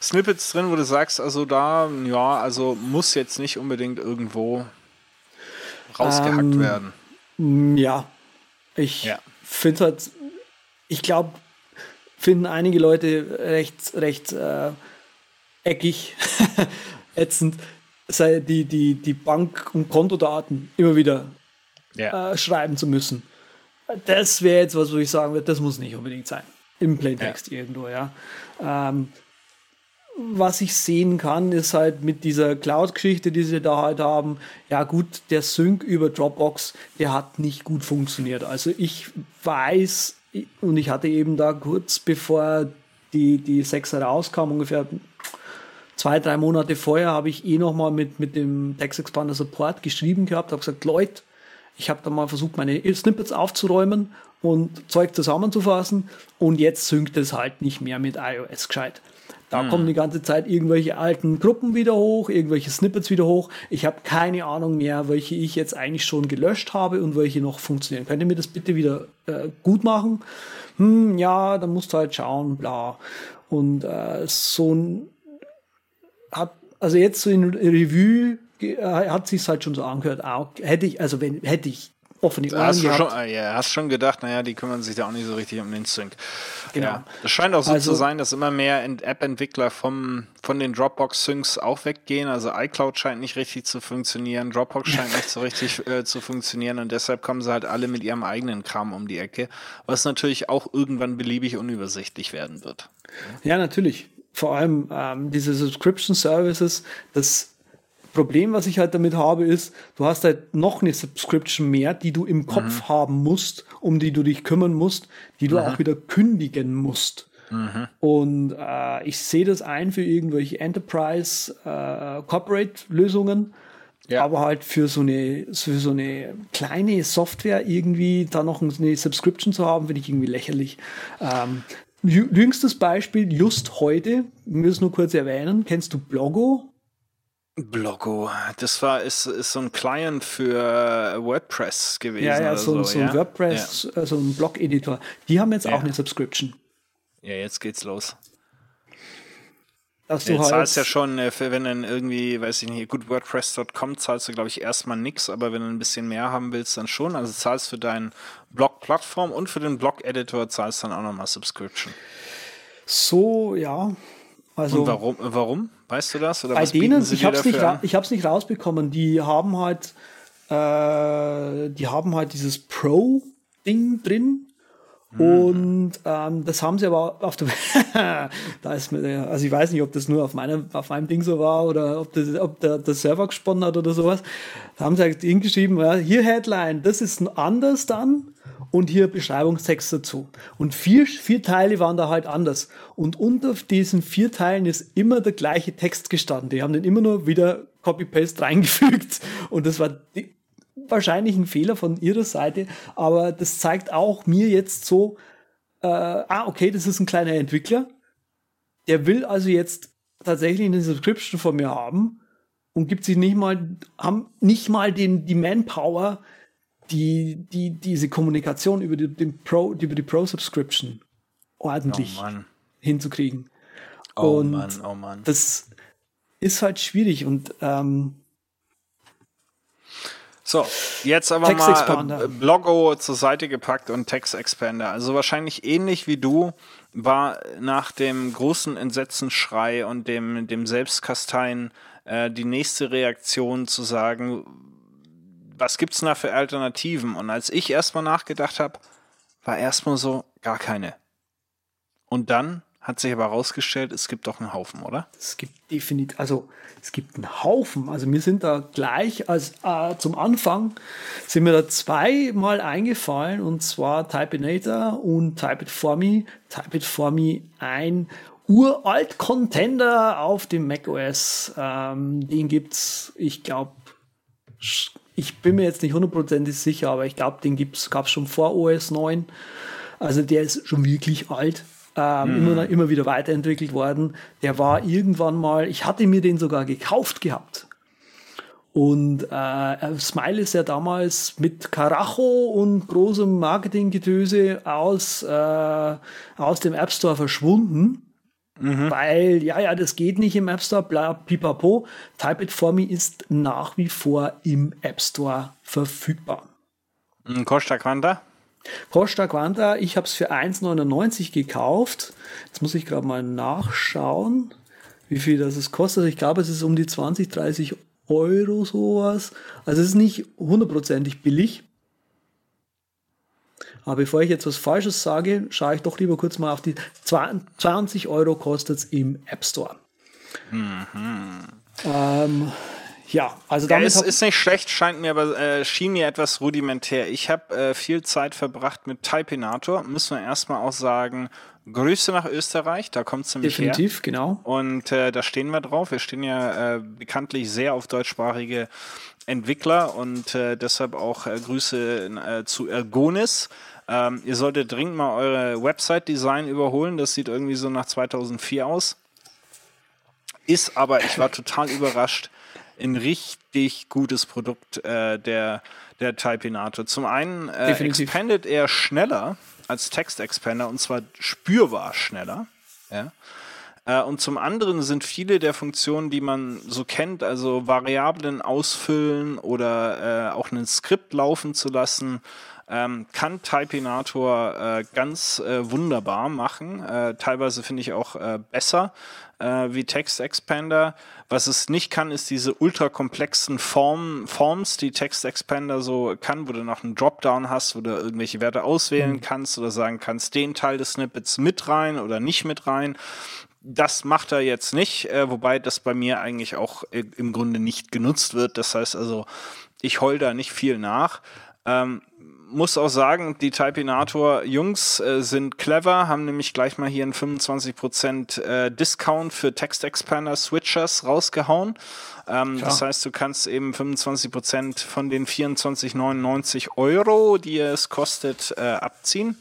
Snippets drin, wo du sagst, also da, ja, also muss jetzt nicht unbedingt irgendwo rausgehackt ähm, werden. Ja, ich ja. finde halt, ich glaube, finden einige Leute recht, recht äh, eckig, ätzend, sei die, die, die Bank- und Kontodaten immer wieder Ja. äh, schreiben zu müssen. Das wäre jetzt was, wo ich sagen würde, das muss nicht unbedingt sein. Im Plaintext irgendwo, ja. Ähm, was ich sehen kann, ist halt mit dieser Cloud-Geschichte, die sie da halt haben, ja gut, der Sync über Dropbox, der hat nicht gut funktioniert. Also ich weiß, und ich hatte eben da kurz bevor die, die 6er rauskam, ungefähr zwei, drei Monate vorher, habe ich eh nochmal mit, mit dem Text Expander Support geschrieben gehabt, habe gesagt, Leute, ich habe da mal versucht, meine Snippets aufzuräumen und Zeug zusammenzufassen und jetzt synkt es halt nicht mehr mit iOS gescheit. Da kommen die ganze Zeit irgendwelche alten Gruppen wieder hoch, irgendwelche Snippets wieder hoch. Ich habe keine Ahnung mehr, welche ich jetzt eigentlich schon gelöscht habe und welche noch funktionieren. Könnt ihr mir das bitte wieder äh, gut machen? Hm, ja, dann musst du halt schauen, bla. Und äh, so ein hat, also jetzt so in Revue äh, hat sich halt schon so angehört. Ah, hätte ich, also wenn, hätte ich offene Ohren Hast du, gehabt. schon, ja, hast schon gedacht, naja, die kümmern sich da auch nicht so richtig um den Sync. Genau. Ja. Es scheint auch so Also- zu sein, dass immer mehr Ent- App-Entwickler vom, von den Dropbox-Syncs auch weggehen. Also iCloud scheint nicht richtig zu funktionieren, Dropbox scheint nicht so richtig äh, zu funktionieren und deshalb kommen sie halt alle mit ihrem eigenen Kram um die Ecke, was natürlich auch irgendwann beliebig unübersichtlich werden wird. Ja, natürlich. Vor allem ähm, diese Subscription Services, das Problem, was ich halt damit habe, ist, du hast halt noch eine Subscription mehr, die du im Kopf haben musst, um die du dich kümmern musst, die du auch wieder kündigen musst. Und äh, ich sehe das ein für irgendwelche Enterprise äh, Corporate Lösungen. Ja. Aber halt für so eine, für so eine kleine Software irgendwie da noch eine Subscription zu haben, finde ich irgendwie lächerlich. Ähm, jü- jüngstes Beispiel, just heute, wir müssen nur kurz erwähnen, kennst du Blogo? Bloggo, das war ist, ist so ein Client für WordPress gewesen. Ja, ja, oder so, so, so ein ja? WordPress, äh, so ein Blog-Editor. Die haben jetzt Ja. auch eine Subscription. Ja. ja, jetzt geht's los. Dass Du halt, zahlst ja schon, äh, wenn du irgendwie, weiß ich nicht, gut, WordPress.com zahlst du, glaube ich, erstmal nix, aber wenn du ein bisschen mehr haben willst, dann schon. Also zahlst für deinen Blog-Plattform und für den Blog-Editor zahlst dann auch nochmal Subscription. so, ja. Also und warum? Warum? Weißt du das? Oder bei denen, ich habe es nicht, ra- nicht rausbekommen. Die haben halt, äh, die haben halt dieses Pro-Ding drin. Hm. Und ähm, das haben sie aber auf der da ist mir also ich weiß nicht, ob das nur auf meinem auf meinem Ding so war oder ob das, ob der, der Server gesponnen hat oder sowas. Da haben sie halt hingeschrieben, ja, hier Headline, das ist anders dann und hier Beschreibungstext dazu. Und vier, vier Teile waren da halt anders. Und unter diesen vier Teilen ist immer der gleiche Text gestanden. Die haben den immer nur wieder Copy-Paste reingefügt. Und das war die, wahrscheinlich ein Fehler von ihrer Seite, aber das zeigt auch mir jetzt so, äh, ah, okay, das ist ein kleiner Entwickler. Der will also jetzt tatsächlich eine Subscription von mir haben und gibt sich nicht mal, haben nicht mal den, die Manpower, die, die, diese Kommunikation über die, den Pro, über die Pro-Subscription ordentlich Oh hinzukriegen. Oh und Mann, oh Mann. Das ist halt schwierig und ähm, So, jetzt aber mal äh, Bloggo zur Seite gepackt und Text Expander. Also wahrscheinlich ähnlich wie du war nach dem großen Entsetzenschrei und dem, dem Selbstkasteien äh, die nächste Reaktion zu sagen, was gibt's denn da für Alternativen? Und als ich erstmal nachgedacht habe, war erstmal so gar keine. Und dann hat sich aber herausgestellt, es gibt doch einen Haufen, oder? Es gibt definitiv, also es gibt einen Haufen. Also mir sind da gleich als äh, zum Anfang sind mir da zweimal eingefallen und zwar Typeinator und Type It For Me. Type It For Me ein uralt Contender auf dem macOS. Ähm, den gibt's, ich glaube, ich bin mir jetzt nicht hundertprozentig sicher, aber ich glaube, den gibt's, gab's schon vor OS 9. Also der ist schon wirklich alt. Ähm, immer, immer wieder weiterentwickelt worden. Der war irgendwann mal, ich hatte mir den sogar gekauft gehabt. Und äh, Smile ist ja damals mit Karacho und großem Marketinggetöse aus, äh, aus dem App Store verschwunden. Weil, ja, ja, das geht nicht im App Store, bla, pipapo. Type It For Me ist nach wie vor im App Store verfügbar. Costa Quanta? Costa Quanta, ich habe es für 1,99 gekauft. Jetzt muss ich gerade mal nachschauen, wie viel das es kostet. Ich glaube, es ist um die 20, 30 Euro sowas. Also es ist nicht hundertprozentig billig. Aber bevor ich jetzt was Falsches sage, schaue ich doch lieber kurz mal auf die 20 Euro kostet es im App Store. Mhm. Ähm, ja, also damit. Ja, es ist nicht schlecht, scheint mir aber, äh, schien mir etwas rudimentär. Ich habe äh, viel Zeit verbracht mit Typinator. Müssen wir erstmal auch sagen, Grüße nach Österreich, da kommt es nämlich Definitiv, her. genau. Und äh, da stehen wir drauf. Wir stehen ja äh, bekanntlich sehr auf deutschsprachige Entwickler und äh, deshalb auch äh, Grüße äh, zu Ergonis. Ähm, ihr solltet dringend mal eure Website-Design überholen. Das sieht irgendwie so nach 2004 aus. Ist aber, ich war total überrascht, ein richtig gutes Produkt äh, der, der Typinator. Zum einen äh, expandet er schneller als Text-Expander und zwar spürbar schneller. Ja. Äh, und zum anderen sind viele der Funktionen, die man so kennt, also Variablen ausfüllen oder äh, auch ein Skript laufen zu lassen, ähm, kann Typinator äh, ganz äh, wunderbar machen. Äh, teilweise finde ich auch äh, besser äh, wie Text Expander. Was es nicht kann, ist diese ultrakomplexen Form, Forms, die Text Expander so kann, wo du noch einen Dropdown hast, wo du irgendwelche Werte auswählen mhm. kannst oder sagen kannst, den Teil des Snippets mit rein oder nicht mit rein. Das macht er jetzt nicht, äh, wobei das bei mir eigentlich auch äh, im Grunde nicht genutzt wird. Das heißt also, ich heul da nicht viel nach. Ähm, muss auch sagen, die Typinator-Jungs äh, sind clever, haben nämlich gleich mal hier einen 25% äh, Discount für Text-Expander-Switchers rausgehauen. Ähm, das heißt, du kannst eben 25% von den 24,99 Euro, die es kostet, äh, abziehen.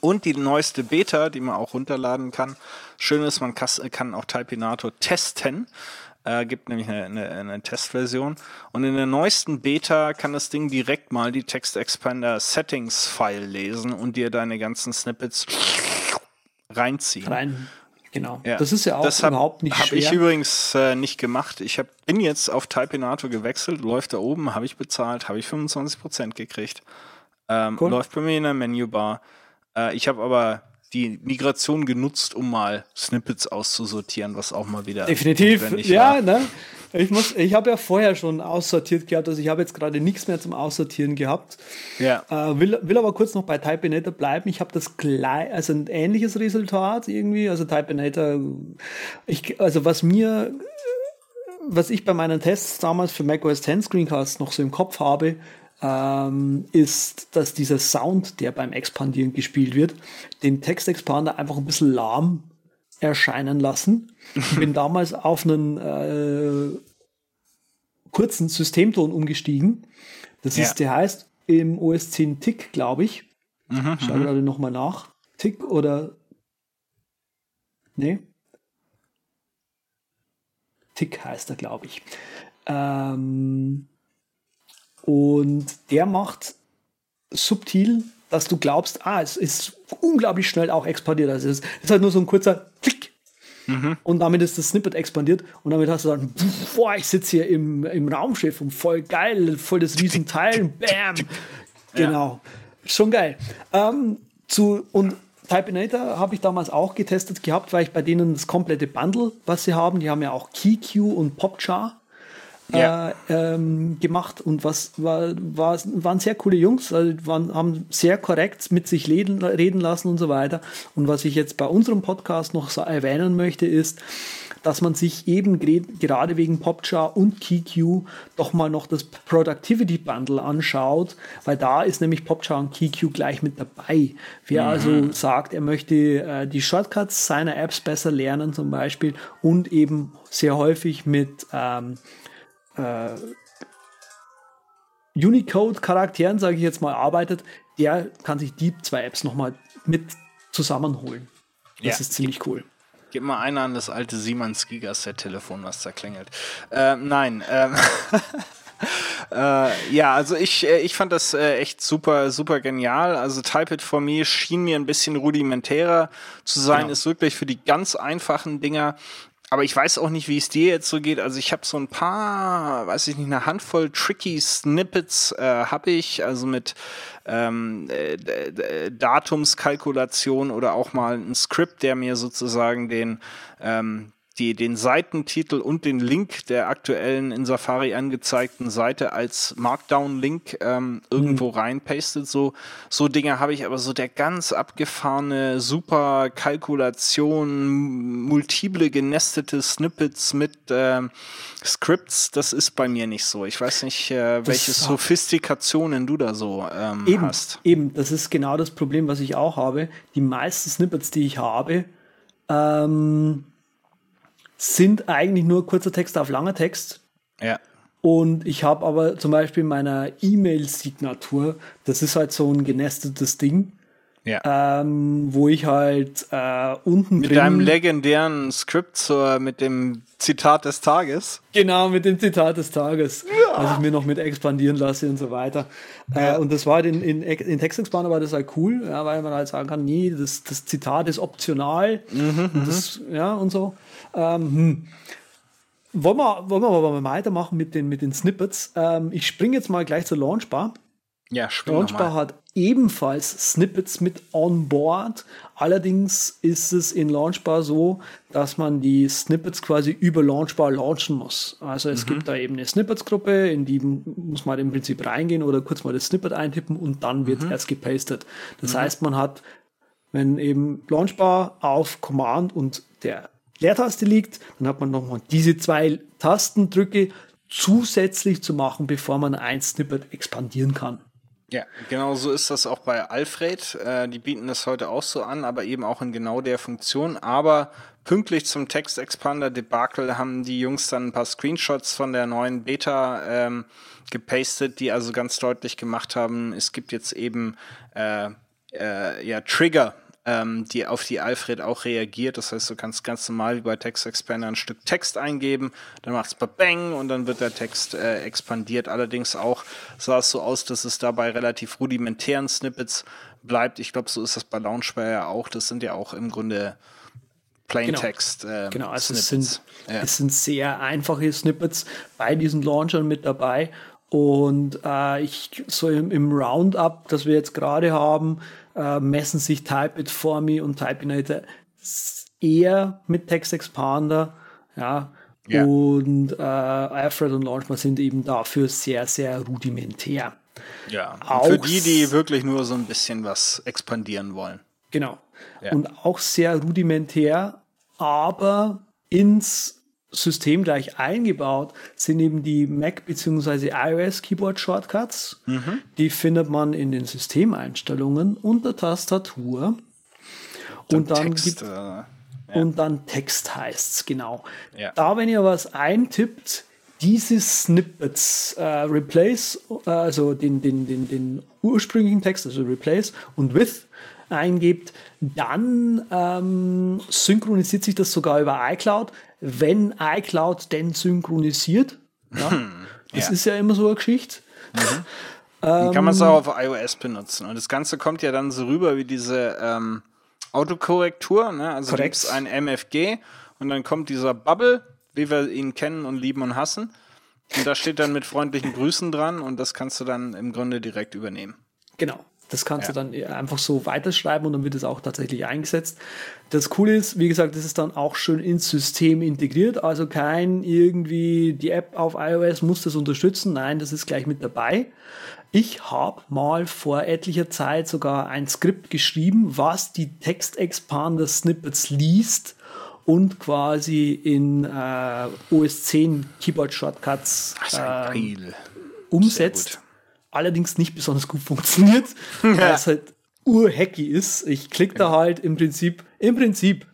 Und die neueste Beta, die man auch runterladen kann. Schön ist, man kann auch Typinator testen. Äh, gibt nämlich eine, eine, eine, Testversion. Und in der neuesten Beta kann das Ding direkt mal die Text Expander Settings File lesen und dir deine ganzen Snippets reinziehen. Rein. Genau. Ja. Das ist ja auch das hab, überhaupt nicht hab schwer. Habe ich übrigens äh, nicht gemacht. Ich hab, bin jetzt auf Typinator gewechselt, läuft da oben, habe ich bezahlt, habe ich 25% gekriegt. Ähm, cool. Läuft bei mir in der Menübar. Äh, ich habe aber die Migration genutzt, um mal Snippets auszusortieren, was auch mal wieder definitiv ja, war. ne? Ich muss, ich habe ja vorher schon aussortiert gehabt, also ich habe jetzt gerade nichts mehr zum Aussortieren gehabt. Ja. Äh, will, will aber kurz noch bei Typeinator bleiben. Ich habe das gleich, also ein ähnliches Resultat irgendwie. Also Typeinator, ich, also was mir, was ich bei meinen Tests damals für macOS 10 Screencasts noch so im Kopf habe, ähm, ist, dass dieser Sound, der beim Expandieren gespielt wird, den Textexpander einfach ein bisschen lahm erscheinen lassen. Ich bin damals auf einen äh, kurzen Systemton umgestiegen. Das ja. ist, der heißt im OS 10 Tick, glaube ich. Mhm, ich schaue mhm. gerade nochmal nach. Tick oder Nee. Tick heißt er, glaube ich. Ähm, und der macht subtil, dass du glaubst, ah, es ist unglaublich schnell auch expandiert. Also es ist halt nur so ein kurzer Klick. Mhm. Und damit ist das Snippet expandiert und damit hast du dann, boah, ich sitze hier im, im Raumschiff und voll geil, voll das Riesenteil, bam. Genau. Ja. Schon geil. Ähm, zu, und Typeinator habe ich damals auch getestet gehabt, weil ich bei denen das komplette Bundle, was sie haben, die haben ja auch KeyQ und Popchar ja. äh, ähm, gemacht und was war, war, waren sehr coole Jungs, also waren, haben sehr korrekt mit sich reden, reden lassen und so weiter. Und was ich jetzt bei unserem Podcast noch so erwähnen möchte, ist, dass man sich eben gerade wegen Popchar und KeyQ doch mal noch das Productivity Bundle anschaut, weil da ist nämlich Popchar und KeyQ gleich mit dabei. Wer mhm. also sagt, er möchte äh, die Shortcuts seiner Apps besser lernen zum Beispiel und eben sehr häufig mit ähm, äh, Unicode-Charakteren, sage ich jetzt mal, arbeitet, der kann sich die zwei Apps nochmal mit zusammenholen. Das ja. ist ziemlich cool. Gib mal einer an das alte Siemens Gigaset-Telefon, was da klingelt. Äh, nein. Ähm äh, ja, also ich, äh, ich fand das äh, echt super, super genial. Also Type It For Me schien mir ein bisschen rudimentärer zu sein, genau. ist wirklich für die ganz einfachen Dinger aber ich weiß auch nicht, wie es dir jetzt so geht. Also ich habe so ein paar, weiß ich nicht, eine Handvoll tricky Snippets äh, habe ich, also mit ähm, äh, Datumskalkulation oder auch mal ein Skript, der mir sozusagen den ähm, die, den Seitentitel und den Link der aktuellen in Safari angezeigten Seite als Markdown-Link ähm, irgendwo mhm. reinpastet. So, so Dinge habe ich, aber so der ganz abgefahrene, super Kalkulation, multiple genestete Snippets mit ähm, Scripts, das ist bei mir nicht so. Ich weiß nicht, äh, welche das Sophistikationen du da so ähm, eben, hast. Eben, das ist genau das Problem, was ich auch habe. Die meisten Snippets, die ich habe, ähm, sind eigentlich nur kurzer Text auf langer Text. Ja. Und ich habe aber zum Beispiel meiner E-Mail-Signatur, das ist halt so ein genestetes Ding. Ja. Ähm, wo ich halt äh, unten mit drin. Mit deinem legendären Skript zur, mit dem Zitat des Tages. Genau, mit dem Zitat des Tages. Ja. Was ich mir noch mit expandieren lasse und so weiter. Äh, ja. Äh, und das war halt in, in, in Text Expander war das halt cool, ja, weil man halt sagen kann, nee, das, das Zitat ist optional. Mhm, und das, ja, und so. Ähm, hm. Wollen wir, wollen wir aber mal weitermachen mit den, mit den Snippets. Ähm, ich springe jetzt mal gleich zur Launchbar. Ja, Launchbar hat ebenfalls Snippets mit on board. Allerdings ist es in Launchbar so, dass man die Snippets quasi über Launchbar launchen muss. Also es mhm. gibt da eben eine Snippets-Gruppe, in die muss man im Prinzip reingehen oder kurz mal das Snippet eintippen und dann wird mhm. erst gepastet. Das mhm. heißt, man hat, wenn eben Launchbar auf Command und der Leertaste liegt, dann hat man nochmal diese zwei Tastendrücke zusätzlich zu machen, bevor man ein Snippet expandieren kann. Ja, genau so ist das auch bei Alfred. Äh, die bieten das heute auch so an, aber eben auch in genau der Funktion. Aber pünktlich zum Text Expander Debakel haben die Jungs dann ein paar Screenshots von der neuen Beta ähm, gepastet, die also ganz deutlich gemacht haben, es gibt jetzt eben äh, äh, ja Trigger ähm, die auf die Alfred auch reagiert. Das heißt, du kannst ganz normal wie bei Text Expander ein Stück Text eingeben, dann macht es Bang und dann wird der Text äh, expandiert. Allerdings auch sah es so aus, dass es dabei relativ rudimentären Snippets bleibt. Ich glaube, so ist das bei Launchbar ja auch. Das sind ja auch im Grunde Plaintext. Genau, äh, genau also es sind, ja. es sind sehr einfache Snippets bei diesen Launchern mit dabei. Und äh, ich so im, im Roundup, das wir jetzt gerade haben, äh, messen sich Typeit for Me und Typinator eher mit Text Expander. Ja. ja. Und äh, Alfred und Launchbar sind eben dafür sehr, sehr rudimentär. Ja, auch für die, die wirklich nur so ein bisschen was expandieren wollen. Genau. Ja. Und auch sehr rudimentär, aber ins System gleich eingebaut sind eben die Mac- bzw. iOS-Keyboard-Shortcuts. Mhm. Die findet man in den Systemeinstellungen unter Tastatur. Dann und dann Text, gibt, äh, ja. und dann Text heißt's, genau. Ja. Da, wenn ihr was eintippt, diese Snippets äh, replace, äh, also den, den, den, den ursprünglichen Text, also replace und with eingebt, dann ähm, synchronisiert sich das sogar über iCloud, wenn iCloud denn synchronisiert. Ja, das ja. ist ja immer so eine Geschichte. Mhm. Dann kann man es auch auf iOS benutzen. Und das Ganze kommt ja dann so rüber wie diese ähm, Autokorrektur. Ne? Also du gibst ein MFG und dann kommt dieser Bubble, wie wir ihn kennen und lieben und hassen. Und da steht dann mit freundlichen Grüßen dran und das kannst du dann im Grunde direkt übernehmen. Genau. Das kannst ja. du dann einfach so weiterschreiben und dann wird es auch tatsächlich eingesetzt. Das Coole ist, wie gesagt, das ist dann auch schön ins System integriert. Also kein irgendwie, die App auf iOS muss das unterstützen. Nein, das ist gleich mit dabei. Ich habe mal vor etlicher Zeit sogar ein Skript geschrieben, was die Text Expander Snippets liest und quasi in äh, OS 10 Keyboard Shortcuts äh, umsetzt allerdings nicht besonders gut funktioniert, weil es halt urhacky ist. Ich klicke da halt im Prinzip, im Prinzip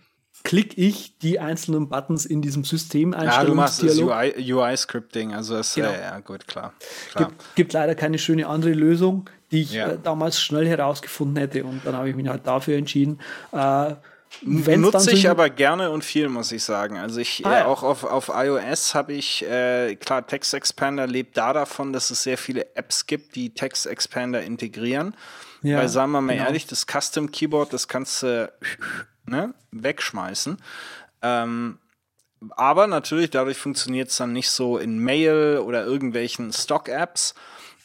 klicke ich die einzelnen Buttons in diesem System Ja, du machst das UI-Scripting, UI also ist, genau. ja, ja, gut, klar. klar. Gibt, gibt, leider keine schöne andere Lösung, die ich ja. äh, damals schnell herausgefunden hätte und dann habe ich mich halt dafür entschieden. Äh, Nutze ich aber gerne und viel, muss ich sagen. Also ich ah, äh, auch auf, auf iOS habe ich, äh, klar, Text Expander lebt da davon, dass es sehr viele Apps gibt, die Text Expander integrieren. Ja, Weil sagen wir mal genau. ehrlich, das Custom Keyboard, das kannst du ne, wegschmeißen. Ähm, aber natürlich, dadurch funktioniert es dann nicht so in Mail oder irgendwelchen Stock-Apps.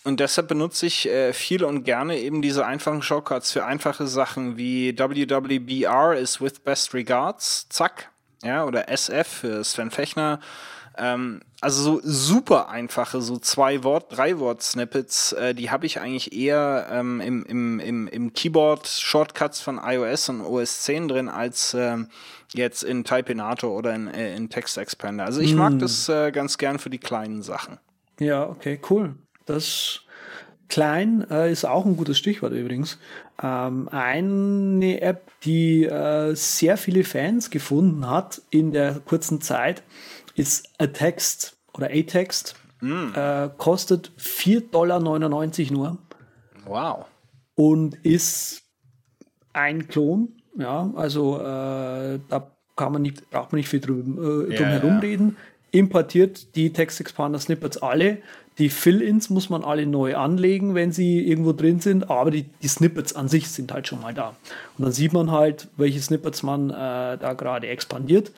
Und deshalb benutze ich äh, viel und gerne eben diese einfachen Shortcuts für einfache Sachen wie WWBR is with best regards, zack, ja, oder SF für Sven Fechner. Ähm, also so super einfache, so zwei Wort, drei Wort Snippets, äh, die habe ich eigentlich eher ähm, im, im, im, im Keyboard Shortcuts von iOS und OS 10 drin als ähm, jetzt in Typeinator oder in, äh, in Text Expander. Also ich mag das äh, ganz gern für die kleinen Sachen. Ja, okay, cool. Das klein äh, ist auch ein gutes Stichwort übrigens. Ähm, eine App, die äh, sehr viele Fans gefunden hat in der kurzen Zeit, ist A-Text oder A-Text. Äh, kostet 4,99 Dollar nur Wow. und ist ein Klon. Ja, also äh, da kann man nicht, braucht man nicht viel drum, äh, drum Ja, herum ja. reden. Importiert die Text Expander Snippets alle. Die Fill-ins muss man alle neu anlegen, wenn sie irgendwo drin sind, aber die, die Snippets an sich sind halt schon mal da. Und dann sieht man halt, welche Snippets man äh, da gerade expandiert.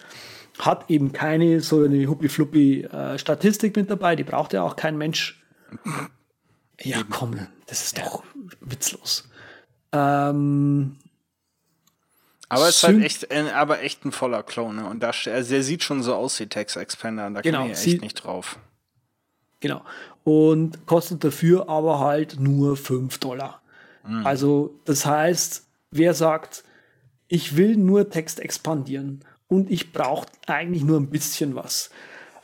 Hat eben keine so eine huppi-fluppi äh, mit dabei, die braucht ja auch kein Mensch. Ja, komm, das ist doch witzlos. Ähm, Aber es ist halt echt, ein, aber echt ein voller Klon. Ne? Und da, also der sieht schon so aus wie Text Expander. Und da Genau, kann ich echt nicht drauf. Genau. Und kostet dafür aber halt nur 5 Dollar. Also, das heißt, wer sagt, ich will nur Text expandieren und ich brauche eigentlich nur ein bisschen was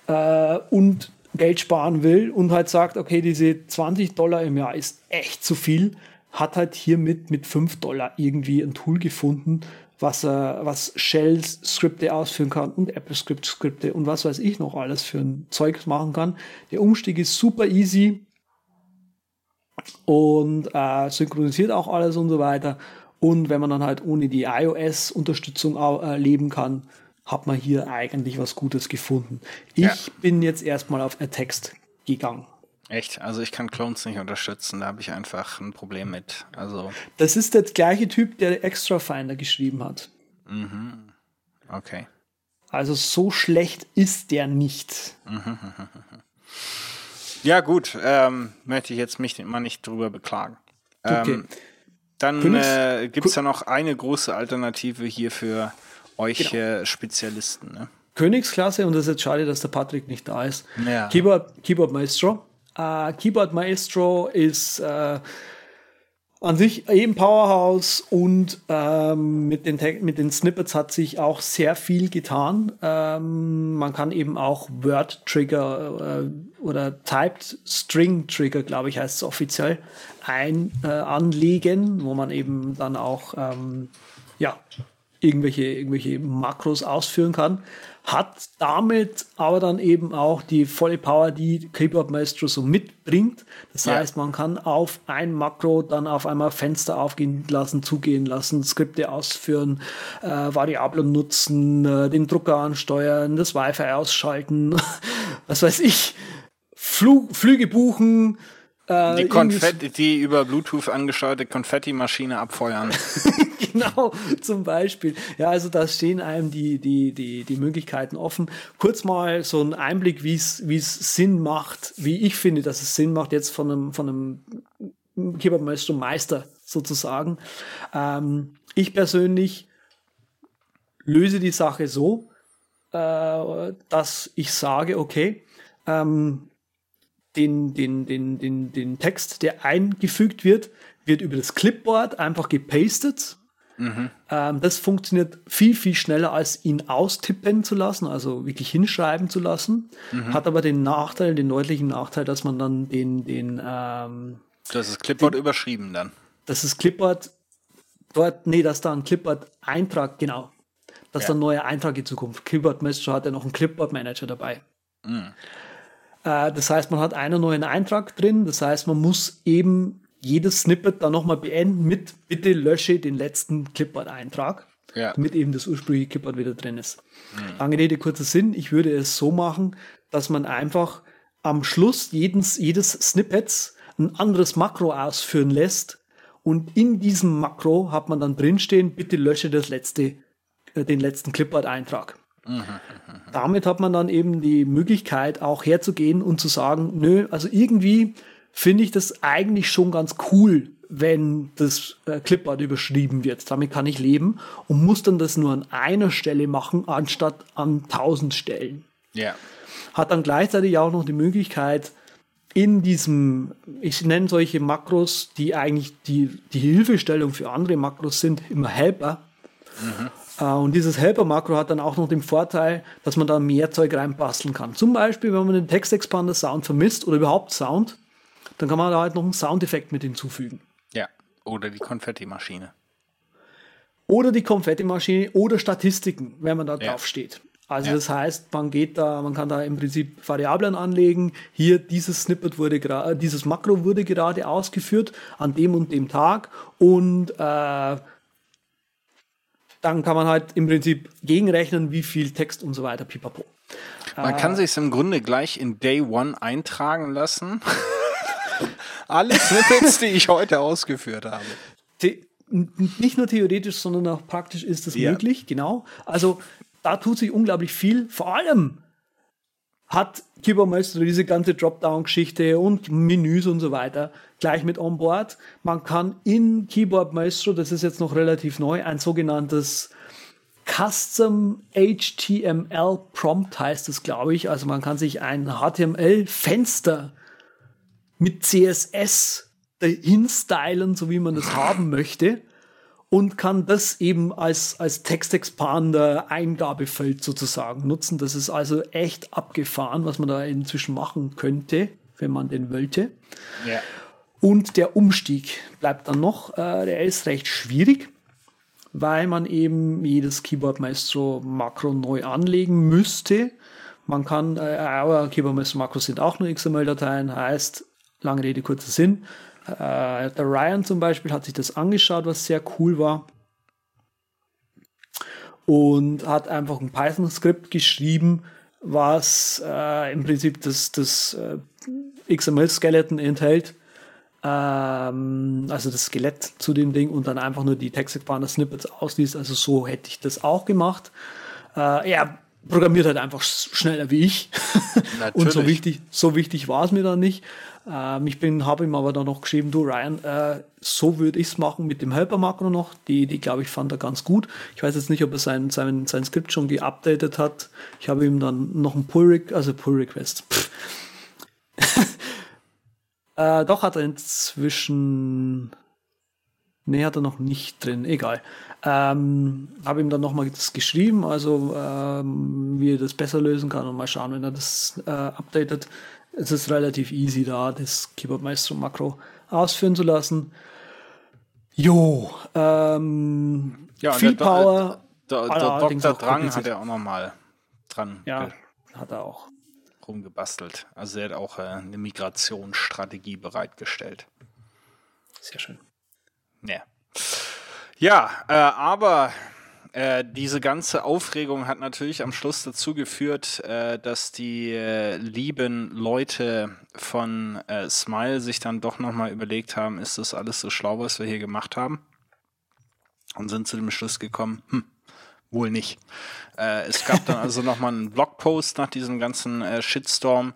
äh, und Geld sparen will und halt sagt, okay, diese 20 Dollar im Jahr ist echt zu viel, hat halt hiermit mit 5 Dollar irgendwie ein Tool gefunden, was, äh, was Shell-Skripte ausführen kann und AppleScript-Skripte und was weiß ich noch alles für ein Zeug machen kann. Der Umstieg ist super easy und äh, synchronisiert auch alles und so weiter. Und wenn man dann halt ohne die iOS-Unterstützung äh, leben kann, hat man hier eigentlich was Gutes gefunden. Ich Ja. bin jetzt erstmal auf Text gegangen. Echt? Also ich kann Clones nicht unterstützen. Da habe ich einfach ein Problem mit. Also, Das ist der gleiche Typ, der Extra Finder geschrieben hat. okay. Also so schlecht ist der nicht. Ja, gut. Ähm, möchte ich jetzt mich mal nicht drüber beklagen. Okay. Ähm, dann Königs- äh, gibt es ja noch eine große Alternative hier für euch äh, Spezialisten. Ne? Königsklasse und das ist jetzt schade, dass der Patrick nicht da ist. Ja. Keyboard, Keyboard Maestro. Äh, Keyboard Maestro ist äh, an sich eben Powerhouse und ähm, mit, den, mit den Snippets hat sich auch sehr viel getan. Ähm, man kann eben auch Word-Trigger äh, oder Typed String-Trigger, glaube ich, heißt es offiziell, ein, äh, anlegen, wo man eben dann auch ähm, ja, irgendwelche, irgendwelche Makros ausführen kann. Hat damit aber dann eben auch die volle Power, die Keyboard Maestro so mitbringt. Das Ja. heißt, man kann auf ein Makro dann auf einmal Fenster aufgehen lassen, zugehen lassen, Skripte ausführen, äh, Variablen nutzen, äh, den Drucker ansteuern, das Wi-Fi ausschalten, was weiß ich, Flug, Flüge buchen, äh, Die, Konfetti, die über Bluetooth angesteuerte Konfetti-Maschine abfeuern. genau, zum Beispiel. Ja, also da stehen einem die, die, die, die Möglichkeiten offen. Kurz mal so ein Einblick, wie es wie es Sinn macht, wie ich finde, dass es Sinn macht, jetzt von einem, von einem Maestro Meister sozusagen. Ähm, ich persönlich löse die Sache so, äh, dass ich sage, okay, ähm, den, den, den, den, den Text, der eingefügt wird, wird über das Clipboard einfach gepastet. Ähm, das funktioniert viel, viel schneller, als ihn austippen zu lassen, also wirklich hinschreiben zu lassen. Hat aber den Nachteil, den deutlichen Nachteil, dass man dann den, den, ähm, Das ist Clipboard überschrieben dann. dass das Clipboard dort, nee, dass da ein Clipboard-Eintrag, genau, dass Ja. da ein neuer Eintrag in Zukunft. Clipboard Manager hat ja noch einen Clipboard Manager dabei. Äh, das heißt, man hat einen neuen Eintrag drin, das heißt, man muss eben jedes Snippet dann nochmal beenden mit bitte lösche den letzten Clipboard-Eintrag, Ja. damit eben das ursprüngliche Clipboard wieder drin ist. Lange Rede, kurzer Sinn, ich würde es so machen, dass man einfach am Schluss jedes, jedes Snippets ein anderes Makro ausführen lässt und in diesem Makro hat man dann drinstehen, bitte lösche das letzte, äh, den letzten Clipboard-Eintrag. Damit hat man dann eben die Möglichkeit, auch herzugehen und zu sagen, nö, also irgendwie finde ich das eigentlich schon ganz cool, wenn das äh, Clipboard überschrieben wird. Damit kann ich leben und muss dann das nur an einer Stelle machen, anstatt an tausend Stellen. Ja. Hat dann gleichzeitig auch noch die Möglichkeit, in diesem, ich nenne solche Makros, die eigentlich die, die Hilfestellung für andere Makros sind, immer Helper. Mhm. Und dieses Helper-Makro hat dann auch noch den Vorteil, dass man da mehr Zeug reinbasteln kann. Zum Beispiel, wenn man den Text-Expander-Sound vermisst oder überhaupt Sound, dann kann man da halt noch einen Soundeffekt mit hinzufügen. Ja, oder die Konfetti-Maschine. Oder die Konfetti-Maschine oder Statistiken, wenn man da Ja. drauf steht. Also Ja. das heißt, man geht da, man kann da im Prinzip Variablen anlegen. Hier dieses Snippet wurde gerade, dieses Makro wurde gerade ausgeführt an dem und dem Tag und äh, dann kann man halt im Prinzip gegenrechnen, wie viel Text und so weiter, pipapo. Man Ah. kann sich im Grunde gleich in Day One eintragen lassen. Alle Snippets, die ich heute ausgeführt habe. The nicht nur theoretisch, sondern auch praktisch ist das Ja. möglich, genau. Also da tut sich unglaublich viel. Vor allem hat Keyboard Maestro diese ganze Dropdown-Geschichte und Menüs und so weiter gleich mit on board. Man kann in Keyboard Maestro, das ist jetzt noch relativ neu, ein sogenanntes Custom HTML Prompt heißt es, glaube ich. Also man kann sich ein HTML-Fenster mit CSS dahin stylen, so wie man das haben möchte. Und kann das eben als, als Textexpander Eingabefeld sozusagen nutzen. Das ist also echt abgefahren, was man da inzwischen machen könnte, wenn man den wollte. Ja. Und der Umstieg bleibt dann noch, äh, der ist recht schwierig, weil man eben jedes Keyboard Maestro Makro neu anlegen müsste. Man kann, äh, aber Keyboard Maestro Makros sind auch nur XML-Dateien, heißt, lange Rede, kurzer Sinn. Äh, der Ryan zum Beispiel hat sich das angeschaut, was sehr cool war. Und hat einfach ein Python-Skript geschrieben, was äh, im Prinzip das, das äh, XML-Skeleton enthält. Ähm, also das Skelett zu dem Ding und dann einfach nur die Text-Expander-Snippets ausliest. Also so hätte ich das auch gemacht. Äh, er programmiert halt einfach sch- schneller wie ich. und so Natürlich. wichtig, so wichtig war es mir dann nicht. Ähm, ich bin, habe ihm aber dann noch geschrieben, du Ryan, äh, so würde ich es machen mit dem Helper-Makro noch. Die, die glaube ich, fand er ganz gut. Ich weiß jetzt nicht, ob er sein, sein, sein Skript schon geupdatet hat. Ich habe ihm dann noch ein Pull, also Pull Request. Pff. äh, doch hat er inzwischen. Nee, hat er noch nicht drin, egal. Ähm, habe ihm dann nochmal das geschrieben, also ähm, wie er das besser lösen kann und mal schauen, wenn er das äh, updatet. Es ist relativ easy da, das Keyboard Maestro Makro ausführen zu lassen. Jo, ähm, Ja, viel der Power. Der, der allerdings Dr. Drang hat er auch nochmal dran Ja, hat er auch. rumgebastelt. Also er hat auch äh, eine Migrationsstrategie bereitgestellt. Sehr schön. Ja, ja äh, aber äh, diese ganze Aufregung hat natürlich am Schluss dazu geführt, äh, dass die äh, lieben Leute von äh, Smile sich dann doch nochmal überlegt haben, ist das alles so schlau, was wir hier gemacht haben? Und sind zu dem Schluss gekommen, hm, wohl nicht. Äh, es gab dann also nochmal einen Blogpost nach diesem ganzen Shitstorm.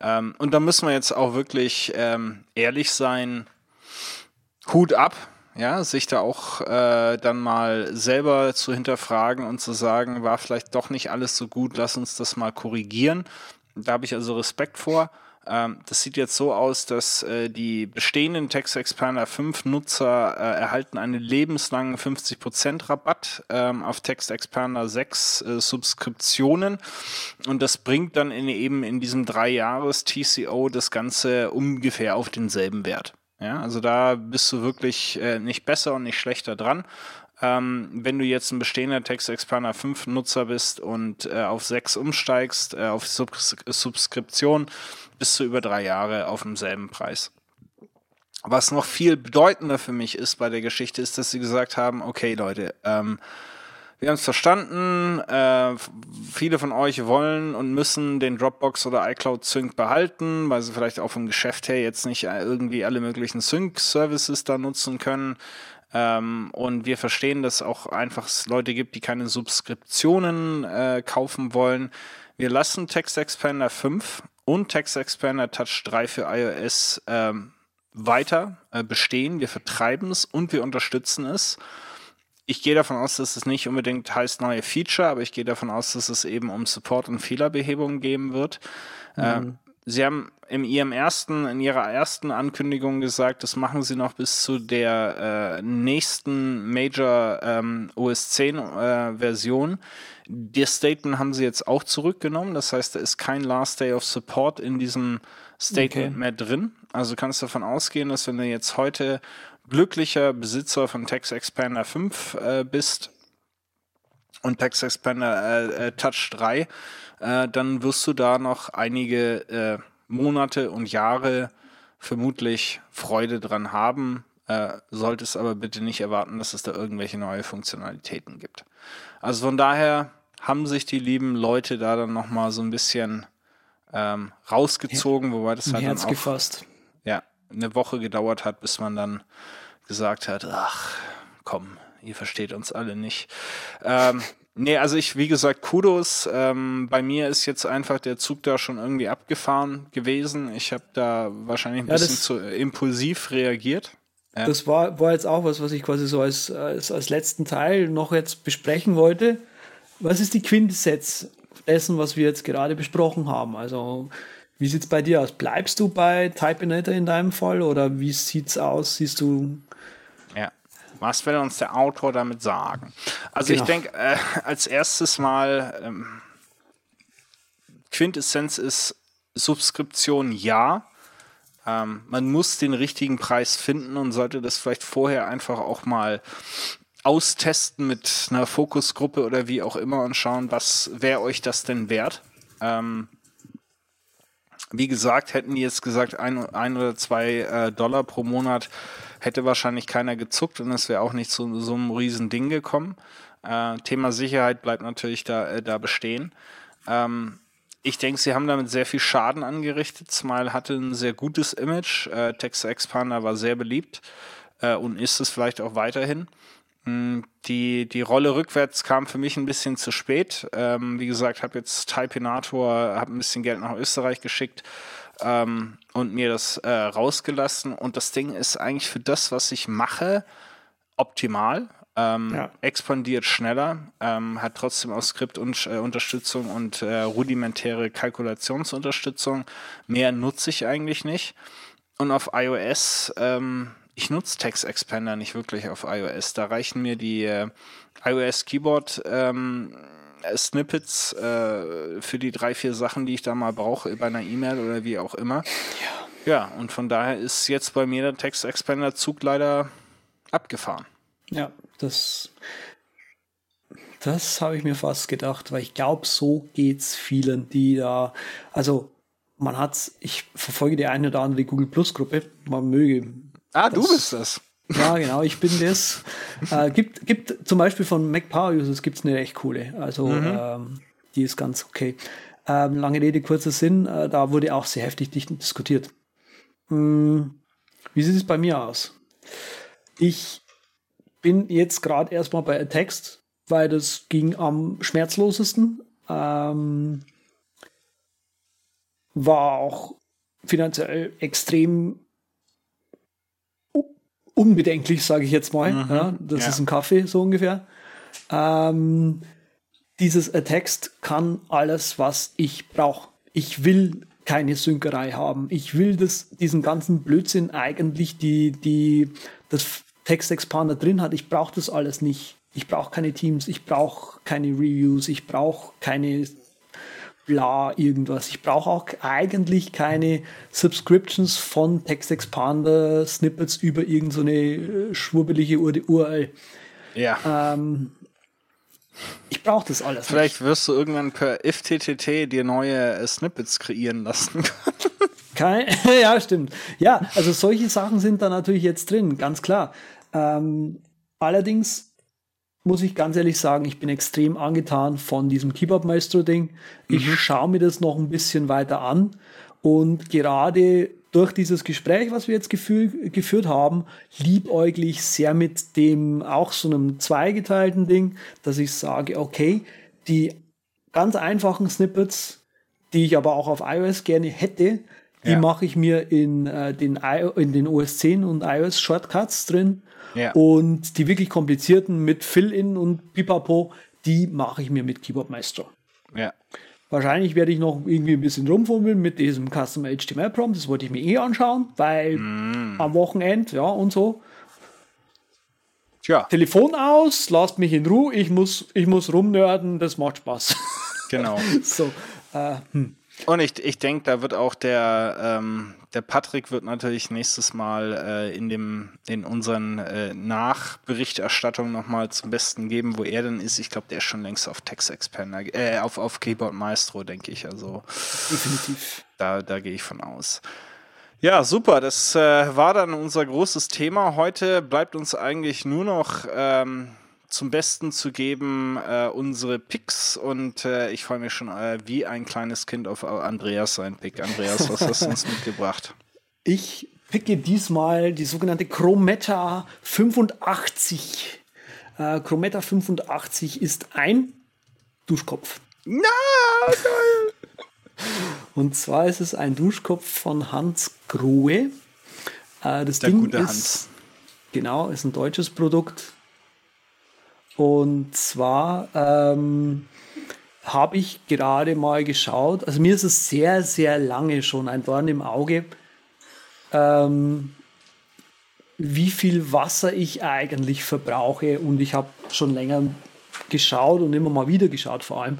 Ähm, und da müssen wir jetzt auch wirklich ähm, ehrlich sein. Hut ab, ja, sich da auch äh, dann mal selber zu hinterfragen und zu sagen, war vielleicht doch nicht alles so gut, lass uns das mal korrigieren. Da habe ich also Respekt vor. Ähm, das sieht jetzt so aus, dass äh, die bestehenden Text Expander 5 Nutzer äh, erhalten einen lebenslangen 50% Rabatt ähm, auf Text Expander 6 äh, Subskriptionen und das bringt dann in, eben in diesem drei Jahres TCO das Ganze ungefähr auf denselben Wert. Ja, also da bist du wirklich äh, nicht besser und nicht schlechter dran. Ähm, wenn du jetzt ein bestehender Text Expander 5 Nutzer bist und äh, auf 6 umsteigst, äh, auf Subs Subskription, bist du über drei Jahre auf demselben Preis. Was noch viel bedeutender für mich ist bei der Geschichte, ist, dass sie gesagt haben, okay Leute, ähm, wir haben es verstanden. Äh, viele von euch wollen und müssen den Dropbox oder iCloud Sync behalten, weil sie vielleicht auch vom Geschäft her jetzt nicht äh, irgendwie alle möglichen Sync-Services da nutzen können. Ähm, und wir verstehen, dass auch einfach es Leute gibt, die keine Subskriptionen äh, kaufen wollen. Wir lassen Text Expander 5 und Text Expander Touch 3 für iOS ähm, weiter äh, bestehen, wir vertreiben es und wir unterstützen es. Ich gehe davon aus, dass es nicht unbedingt heißt neue Feature, aber ich gehe davon aus, dass es eben um Support und Fehlerbehebung geben wird. Mhm. Äh, Sie haben in ihrem ersten, in ihrer ersten Ankündigung gesagt, das machen sie noch bis zu der äh, nächsten Major ähm, OS 10 äh, Version. Das Statement haben sie jetzt auch zurückgenommen. Das heißt, da ist kein Last Day of Support in diesem Statement okay. mehr drin. Also kannst du davon ausgehen, dass wenn du jetzt heute glücklicher Besitzer von Text Expander 5 äh, bist und Text Expander äh, äh, Touch 3, äh, dann wirst du da noch einige äh, Monate und Jahre vermutlich Freude dran haben. Äh, solltest aber bitte nicht erwarten, dass es da irgendwelche neue Funktionalitäten gibt. Also von daher haben sich die lieben Leute da dann nochmal so ein bisschen ähm, rausgezogen, wobei das halt Herz dann auch gefasst. Eine Woche gedauert hat, bis man dann gesagt hat, ach komm, ihr versteht uns alle nicht. Ähm, Nee, also ich, wie gesagt, Kudos. Ähm, bei mir ist jetzt einfach der Zug da schon irgendwie abgefahren gewesen. Ich habe da wahrscheinlich ein ja, bisschen zu impulsiv reagiert. Ja. Das war, war jetzt auch was, was ich quasi so als, als, als letzten Teil noch jetzt besprechen wollte. Was ist die Quintessenz dessen, was wir jetzt gerade besprochen haben? Also, wie sieht's bei dir aus? Bleibst du bei Typeinator in deinem Fall oder wie sieht's aus? Siehst du was will uns der Autor damit sagen? Also genau. ich denke, äh, als erstes mal ähm, Quintessenz ist Subskription ja. Ähm, man muss den richtigen Preis finden und sollte das vielleicht vorher einfach auch mal austesten mit einer Fokusgruppe oder wie auch immer und schauen, was wäre euch das denn wert. Ähm, wie gesagt, hätten die jetzt gesagt, ein, ein oder zwei äh, Dollar pro Monat, hätte wahrscheinlich keiner gezuckt und es wäre auch nicht zu so einem riesen Ding gekommen. Äh, Thema Sicherheit bleibt natürlich da, äh, da bestehen. Ähm, ich denke, sie haben damit sehr viel Schaden angerichtet. Smile hatte ein sehr gutes Image. Äh, Text Expander war sehr beliebt äh, und ist es vielleicht auch weiterhin. Hm, die, die Rolle rückwärts kam für mich ein bisschen zu spät. Ähm, wie gesagt, habe jetzt Typinator, habe ein bisschen Geld nach Österreich geschickt ähm, und mir das äh, rausgelassen. Und das Ding ist eigentlich für das, was ich mache, optimal. Ähm, ja. expandiert schneller, ähm, hat trotzdem auch Skriptunterstützung und, äh, und äh, rudimentäre Kalkulationsunterstützung. Mehr nutze ich eigentlich nicht. Und auf iOS, ähm, ich nutze Text Expander nicht wirklich auf iOS. Da reichen mir die äh, iOS Keyboard ähm, Snippets äh, für die drei, vier Sachen, die ich da mal brauche, bei einer E-Mail oder wie auch immer. Ja. Ja, und von daher ist jetzt bei mir der Text Expander Zug leider abgefahren. Ja, das, das habe ich mir fast gedacht, weil ich glaube, so geht es vielen, die da, also man hat, ich verfolge die eine oder andere Google Plus Gruppe, man möge. Ah, das, du bist das. Ja, genau, ich bin das. Äh, gibt, gibt zum Beispiel von Mac Power Users gibt es eine echt coole. Also mhm. ähm, die ist ganz okay. Ähm, lange Rede, kurzer Sinn, äh, da wurde auch sehr heftig diskutiert. Hm, wie sieht es bei mir aus? Ich bin jetzt gerade erstmal bei Text, weil das ging am schmerzlosesten. Ähm, war auch finanziell extrem unbedenklich, sage ich jetzt mal. Mhm. Ja, das ja. ist ein Kaffee, so ungefähr. Ähm, dieses Text kann alles, was ich brauche. Ich will keine Synkerei haben. Ich will das, diesen ganzen Blödsinn eigentlich, die, die das Text Expander drin hat. Ich brauche das alles nicht. Ich brauche keine Teams, ich brauche keine Reviews, ich brauche keine bla irgendwas. Ich brauche auch eigentlich keine Subscriptions von Text Expander Snippets über irgendeine so schwurbelige URL. Ja. Ähm, ich brauche das alles. Vielleicht nicht. wirst du irgendwann per IFTTT dir neue äh, Snippets kreieren lassen. Kein, ja, stimmt. Ja, also solche Sachen sind da natürlich jetzt drin, ganz klar. Ähm, allerdings muss ich ganz ehrlich sagen, ich bin extrem angetan von diesem Keyboard Maestro Ding. Ich mhm. schaue mir das noch ein bisschen weiter an und gerade durch dieses Gespräch, was wir jetzt gefühl, geführt haben, liebäuglich sehr mit dem auch so einem zweigeteilten Ding, dass ich sage, okay, die ganz einfachen Snippets, die ich aber auch auf iOS gerne hätte, Die ja. mache ich mir in, äh, den, I in den OS 10 und iOS Shortcuts drin. Ja. Und die wirklich komplizierten mit Fill-In und Pipapo, die mache ich mir mit Keyboard Maestro. Ja. Wahrscheinlich werde ich noch irgendwie ein bisschen rumfummeln mit diesem Custom HTML Prompt. Das wollte ich mir eh anschauen, weil mm. am Wochenende, ja, und so. Tja. Telefon aus, lasst mich in Ruhe, ich muss, ich muss rumnörden, das macht Spaß. Genau. so, äh, hm. Und ich, ich denke, da wird auch der, ähm, der Patrick wird natürlich nächstes Mal äh, in dem in unseren äh, Nachberichterstattungen nochmal zum Besten geben, wo er denn ist. Ich glaube, der ist schon längst auf Text Expander, äh, auf, auf Keyboard Maestro, denke ich. Also definitiv. Da, da gehe ich von aus. Ja, super. Das äh, war dann unser großes Thema. Heute bleibt uns eigentlich nur noch ähm, zum Besten zu geben, äh, unsere Picks. Und äh, ich freue mich schon äh, wie ein kleines Kind auf Andreas sein Pick. Andreas, was hast du uns mitgebracht? Ich picke diesmal die sogenannte Chrometa 85. Äh, Chrometa 85 ist ein Duschkopf. Na, geil! Und zwar ist es ein Duschkopf von Hans Grohe. Äh, das Der Ding ist, Hans. genau, ist ein deutsches Produkt und zwar ähm, habe ich gerade mal geschaut, also mir ist es sehr, sehr lange schon ein Dorn im Auge, ähm, wie viel Wasser ich eigentlich verbrauche. Und ich habe schon länger geschaut und immer mal wieder geschaut, vor allem,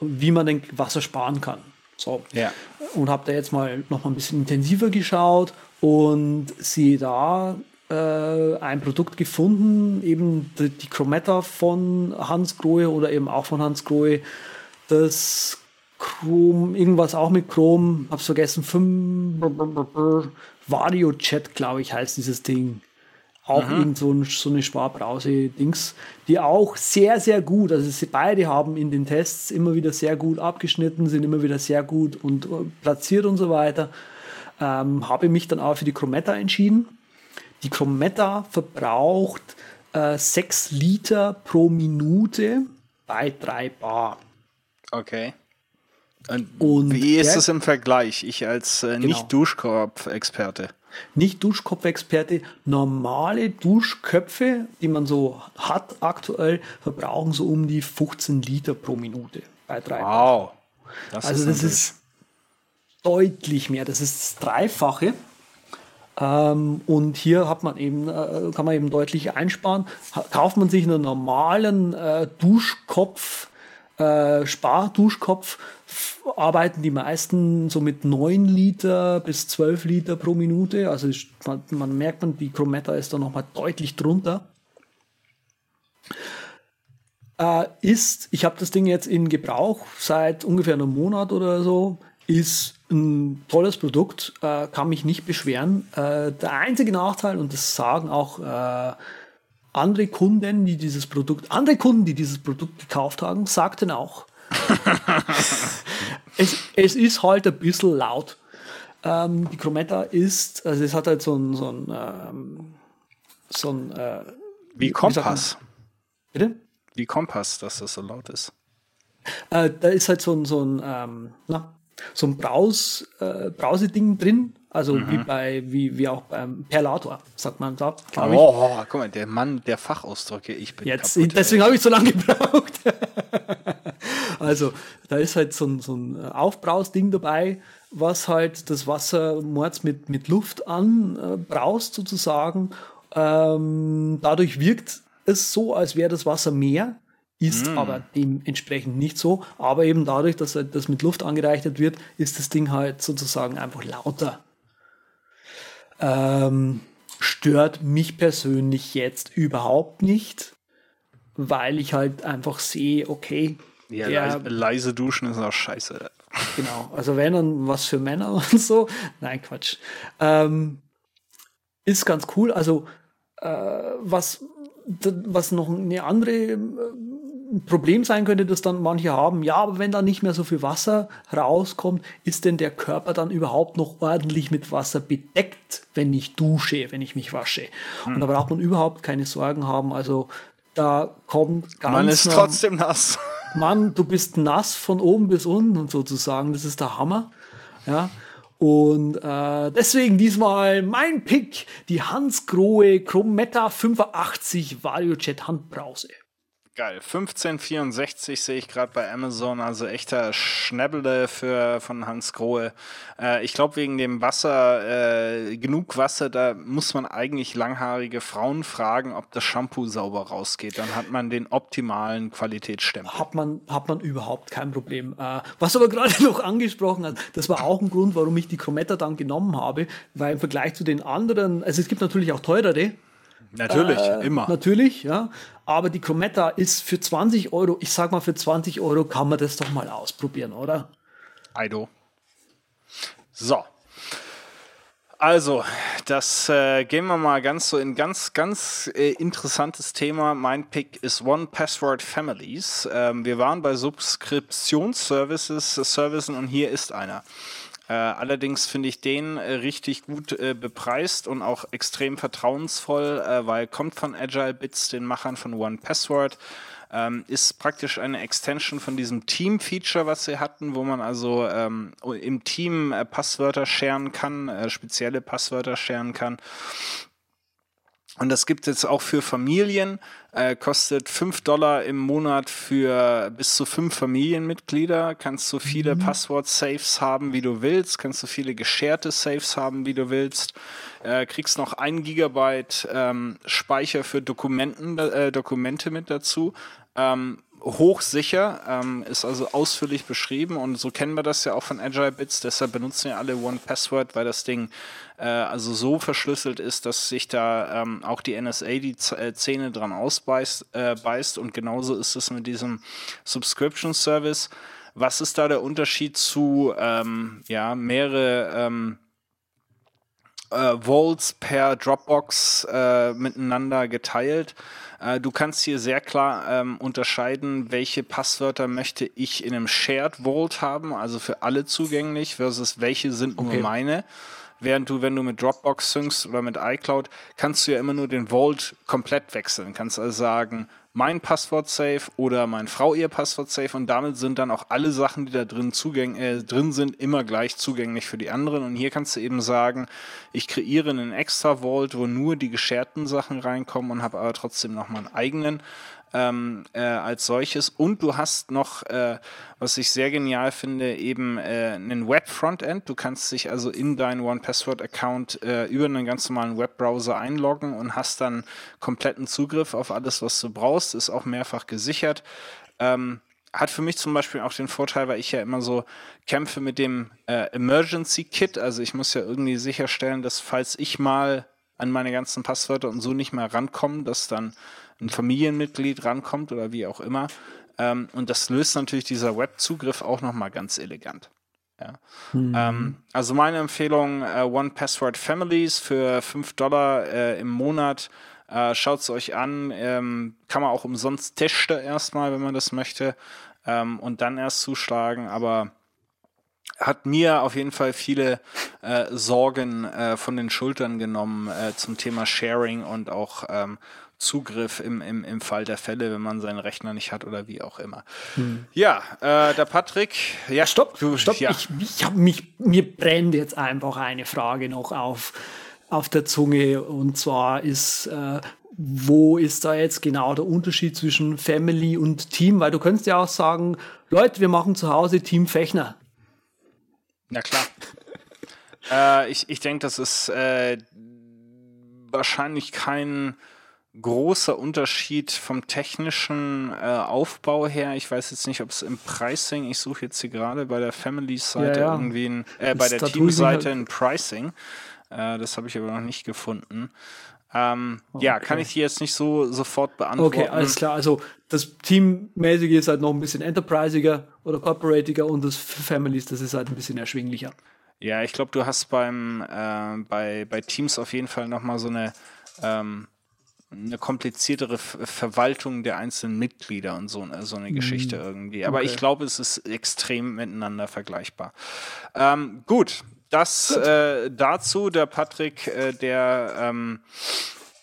wie man den Wasser sparen kann. So. Ja. Und habe da jetzt mal noch mal ein bisschen intensiver geschaut und sehe da, ein Produkt gefunden, eben die, die Chromata von Hans Grohe oder eben auch von Hans Grohe, das Chrome, irgendwas auch mit Chrome, hab's vergessen, 5 Vario Chat, glaube ich, heißt dieses Ding. Auch mhm. irgend so, ein, so eine Sparbrause-Dings, die auch sehr, sehr gut, also sie beide haben in den Tests immer wieder sehr gut abgeschnitten, sind immer wieder sehr gut und äh, platziert und so weiter. Ähm, habe mich dann auch für die Chromata entschieden die Chrometta verbraucht äh, 6 Liter pro Minute bei 3 Bar. Okay. Und, Und wie ist es im Vergleich? Ich als äh, genau. Nicht-Duschkopf-Experte. Nicht-Duschkopf-Experte, normale Duschköpfe, die man so hat aktuell, verbrauchen so um die 15 Liter pro Minute bei 3 Wow. Das also ist das ist deutlich mehr. Das ist das Dreifache. Ähm, und hier hat man eben, äh, kann man eben deutlich einsparen. Ha kauft man sich einen normalen äh, Duschkopf, äh, Sparduschkopf, arbeiten die meisten so mit 9 Liter bis 12 Liter pro Minute. Also man, man merkt man, die Chrometta ist da nochmal deutlich drunter. Äh, ist, ich habe das Ding jetzt in Gebrauch seit ungefähr einem Monat oder so, ist ein tolles Produkt, äh, kann mich nicht beschweren. Äh, der einzige Nachteil, und das sagen auch äh, andere Kunden, die dieses Produkt, andere Kunden, die dieses Produkt gekauft haben, sagten auch, es, es ist halt ein bisschen laut. Ähm, die Chrometta ist, also es hat halt so ein, so ein, ähm, so ein äh, wie Kompass. Wie Bitte? Wie Kompass, dass das so laut ist. Äh, da ist halt so ein, so ein ähm, na, so ein Braus, äh, Brauseding drin. Also mhm. wie bei, wie, wie auch beim Perlator, sagt man da, glaube ich. Oh, guck mal, der Mann der Fachausdrücke, ich bin Jetzt, kaputt, deswegen habe ich so lange gebraucht. also, da ist halt so ein, so ein Aufbrausding dabei, was halt das Wasser mords mit, mit Luft anbraust, äh, sozusagen. Ähm, dadurch wirkt es so, als wäre das Wasser mehr ist mm. aber dementsprechend nicht so. Aber eben dadurch, dass halt das mit Luft angereichert wird, ist das Ding halt sozusagen einfach lauter. Ähm, stört mich persönlich jetzt überhaupt nicht, weil ich halt einfach sehe, okay. Ja, der, leise, leise, duschen ist auch scheiße. Genau, also wenn dann was für Männer und so. Nein, Quatsch. Ähm, ist ganz cool. Also äh, was, was noch eine andere ein Problem sein könnte, dass dann manche haben, ja, aber wenn da nicht mehr so viel Wasser rauskommt, ist denn der Körper dann überhaupt noch ordentlich mit Wasser bedeckt, wenn ich dusche, wenn ich mich wasche? Hm. Und da braucht man überhaupt keine Sorgen haben. Also da kommt ganz. Man ist trotzdem nass. Mann, du bist nass von oben bis unten und sozusagen. Das ist der Hammer. Ja. Und äh, deswegen diesmal mein Pick, die Hans Grohe Chrometa 85 VarioJet Handbrause. Geil. 1564 sehe ich gerade bei Amazon, also echter Schnäbble für von Hans Grohe. Äh, ich glaube wegen dem Wasser, äh, genug Wasser, da muss man eigentlich langhaarige Frauen fragen, ob das Shampoo sauber rausgeht. Dann hat man den optimalen Qualitätsstempel. Hat man, hat man überhaupt kein Problem. Äh, was aber gerade noch angesprochen hat, das war auch ein Grund, warum ich die Chrometta dann genommen habe, weil im Vergleich zu den anderen, also es gibt natürlich auch teurere, Natürlich, äh, immer. Natürlich, ja. Aber die Chrometta ist für 20 Euro, ich sag mal, für 20 Euro kann man das doch mal ausprobieren, oder? Aido. So. Also, das äh, gehen wir mal ganz so in ganz, ganz äh, interessantes Thema. Mein Pick ist One Password Families. Ähm, wir waren bei Subskriptionsservices, Services und hier ist einer. Äh, allerdings finde ich den äh, richtig gut äh, bepreist und auch extrem vertrauensvoll, äh, weil kommt von Agile Bits, den Machern von One Password. Ähm, ist praktisch eine Extension von diesem Team-Feature, was sie hatten, wo man also ähm, im Team äh, Passwörter scheren kann, äh, spezielle Passwörter scheren kann. Und das gibt es jetzt auch für Familien, äh, kostet 5 Dollar im Monat für bis zu fünf Familienmitglieder. Kannst so viele mhm. Passwort-Saves haben, wie du willst. Kannst so viele gescherte Saves haben, wie du willst. Äh, kriegst noch ein Gigabyte ähm, Speicher für Dokumenten, äh, Dokumente mit dazu. Ähm, hochsicher, ähm, ist also ausführlich beschrieben und so kennen wir das ja auch von Agile Bits, deshalb benutzen wir alle One Password, weil das Ding äh, also so verschlüsselt ist, dass sich da ähm, auch die NSA die äh, Zähne dran ausbeißt äh, beißt und genauso ist es mit diesem Subscription Service. Was ist da der Unterschied zu ähm, ja, mehrere ähm, äh, Vaults per Dropbox äh, miteinander geteilt? Äh, du kannst hier sehr klar ähm, unterscheiden, welche Passwörter möchte ich in einem Shared Vault haben, also für alle zugänglich, versus welche sind okay. nur meine. Während du, wenn du mit Dropbox syncst oder mit iCloud, kannst du ja immer nur den Vault komplett wechseln. Kannst also sagen, mein Passwort safe oder mein Frau ihr Passwort safe und damit sind dann auch alle Sachen, die da drin, zugäng äh, drin sind, immer gleich zugänglich für die anderen. Und hier kannst du eben sagen, ich kreiere einen extra Vault, wo nur die gescherten Sachen reinkommen und habe aber trotzdem noch meinen eigenen ähm, äh, als solches. Und du hast noch, äh, was ich sehr genial finde, eben äh, einen Web-Frontend. Du kannst dich also in deinen One-Password-Account äh, über einen ganz normalen Webbrowser einloggen und hast dann kompletten Zugriff auf alles, was du brauchst. Ist auch mehrfach gesichert. Ähm, hat für mich zum Beispiel auch den Vorteil, weil ich ja immer so kämpfe mit dem äh, Emergency Kit. Also ich muss ja irgendwie sicherstellen, dass falls ich mal an meine ganzen Passwörter und so nicht mehr rankomme, dass dann ein Familienmitglied rankommt oder wie auch immer. Ähm, und das löst natürlich dieser Webzugriff auch nochmal ganz elegant. Ja. Mhm. Ähm, also meine Empfehlung, äh, One Password Families für 5 Dollar äh, im Monat. Äh, Schaut es euch an. Ähm, kann man auch umsonst testen erstmal, wenn man das möchte. Ähm, und dann erst zuschlagen. Aber hat mir auf jeden Fall viele äh, Sorgen äh, von den Schultern genommen äh, zum Thema Sharing und auch ähm, Zugriff im, im, im Fall der Fälle, wenn man seinen Rechner nicht hat oder wie auch immer. Hm. Ja, äh, der Patrick, ja, stopp, du, stopp, ja. ich, ich habe mich, mir brennt jetzt einfach eine Frage noch auf, auf der Zunge und zwar ist, äh, wo ist da jetzt genau der Unterschied zwischen Family und Team? Weil du könntest ja auch sagen, Leute, wir machen zu Hause Team Fechner. Na klar. äh, ich ich denke, das ist äh, wahrscheinlich kein großer Unterschied vom technischen äh, Aufbau her. Ich weiß jetzt nicht, ob es im Pricing, ich suche jetzt hier gerade bei der Family-Seite ja, ja. irgendwie, ein, äh, bei der Team-Seite halt ein Pricing. Äh, das habe ich aber noch nicht gefunden. Ähm, okay. Ja, kann ich hier jetzt nicht so sofort beantworten. Okay, alles klar. Also das Teammäßige ist halt noch ein bisschen enterprisiger oder corporatiger und das Families, das ist halt ein bisschen erschwinglicher. Ja, ich glaube, du hast beim äh, bei, bei Teams auf jeden Fall nochmal so eine ähm, eine kompliziertere Verwaltung der einzelnen Mitglieder und so, so eine Geschichte mhm. irgendwie. Aber okay. ich glaube, es ist extrem miteinander vergleichbar. Ähm, gut, das. Äh, dazu. Der Patrick, äh, der, ähm,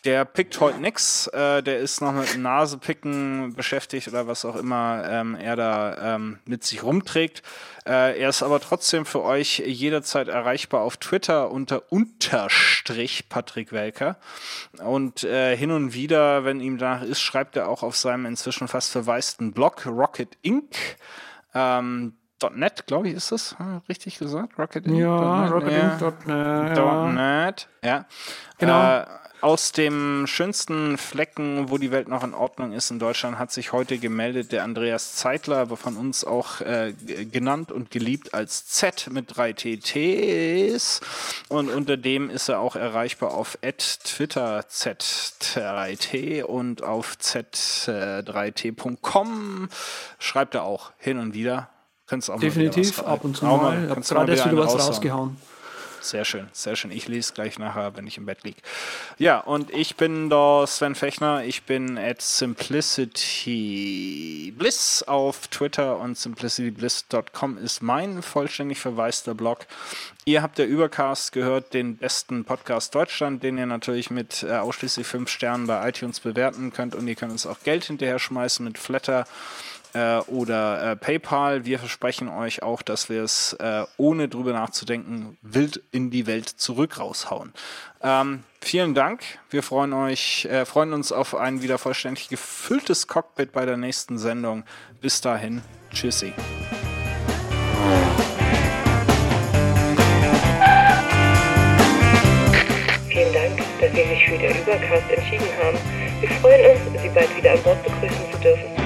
der pickt heute nix. Äh, der ist noch mit Nasepicken beschäftigt oder was auch immer ähm, er da ähm, mit sich rumträgt. Äh, er ist aber trotzdem für euch jederzeit erreichbar auf Twitter unter Unterstrich Patrick Welker. Und äh, hin und wieder, wenn ihm danach ist, schreibt er auch auf seinem inzwischen fast verwaisten Blog Rocket Inc. Ähm, .net, glaube ich, ist das richtig gesagt? Rocket Inc. Ja, rocketinc.net. Ja. .net, ja. Genau. Äh, aus dem schönsten Flecken, wo die Welt noch in Ordnung ist in Deutschland, hat sich heute gemeldet der Andreas Zeitler, von uns auch äh, genannt und geliebt als Z mit drei TTs. Und unter dem ist er auch erreichbar auf Twitter Z3T und auf Z3T.com schreibt er auch hin und wieder. Auch Definitiv, ab und zu mal. Ich habe gerade erst wieder was rausgehauen. Sehr schön, sehr schön. Ich lese gleich nachher, wenn ich im Bett liege. Ja, und ich bin da Sven Fechner. Ich bin at simplicitybliss auf Twitter und simplicitybliss.com ist mein vollständig verwaister Blog. Ihr habt der Übercast gehört, den besten Podcast Deutschland, den ihr natürlich mit äh, ausschließlich fünf Sternen bei iTunes bewerten könnt und ihr könnt uns auch Geld hinterher schmeißen mit Flatter äh, oder äh, PayPal. Wir versprechen euch auch, dass wir es äh, ohne drüber nachzudenken wild in die Welt zurück raushauen. Ähm, vielen Dank. Wir freuen euch, äh, freuen uns auf ein wieder vollständig gefülltes Cockpit bei der nächsten Sendung. Bis dahin, tschüssi. Vielen Dank, dass Sie sich für den Übercast entschieden haben. Wir freuen uns, Sie bald wieder an Bord begrüßen zu dürfen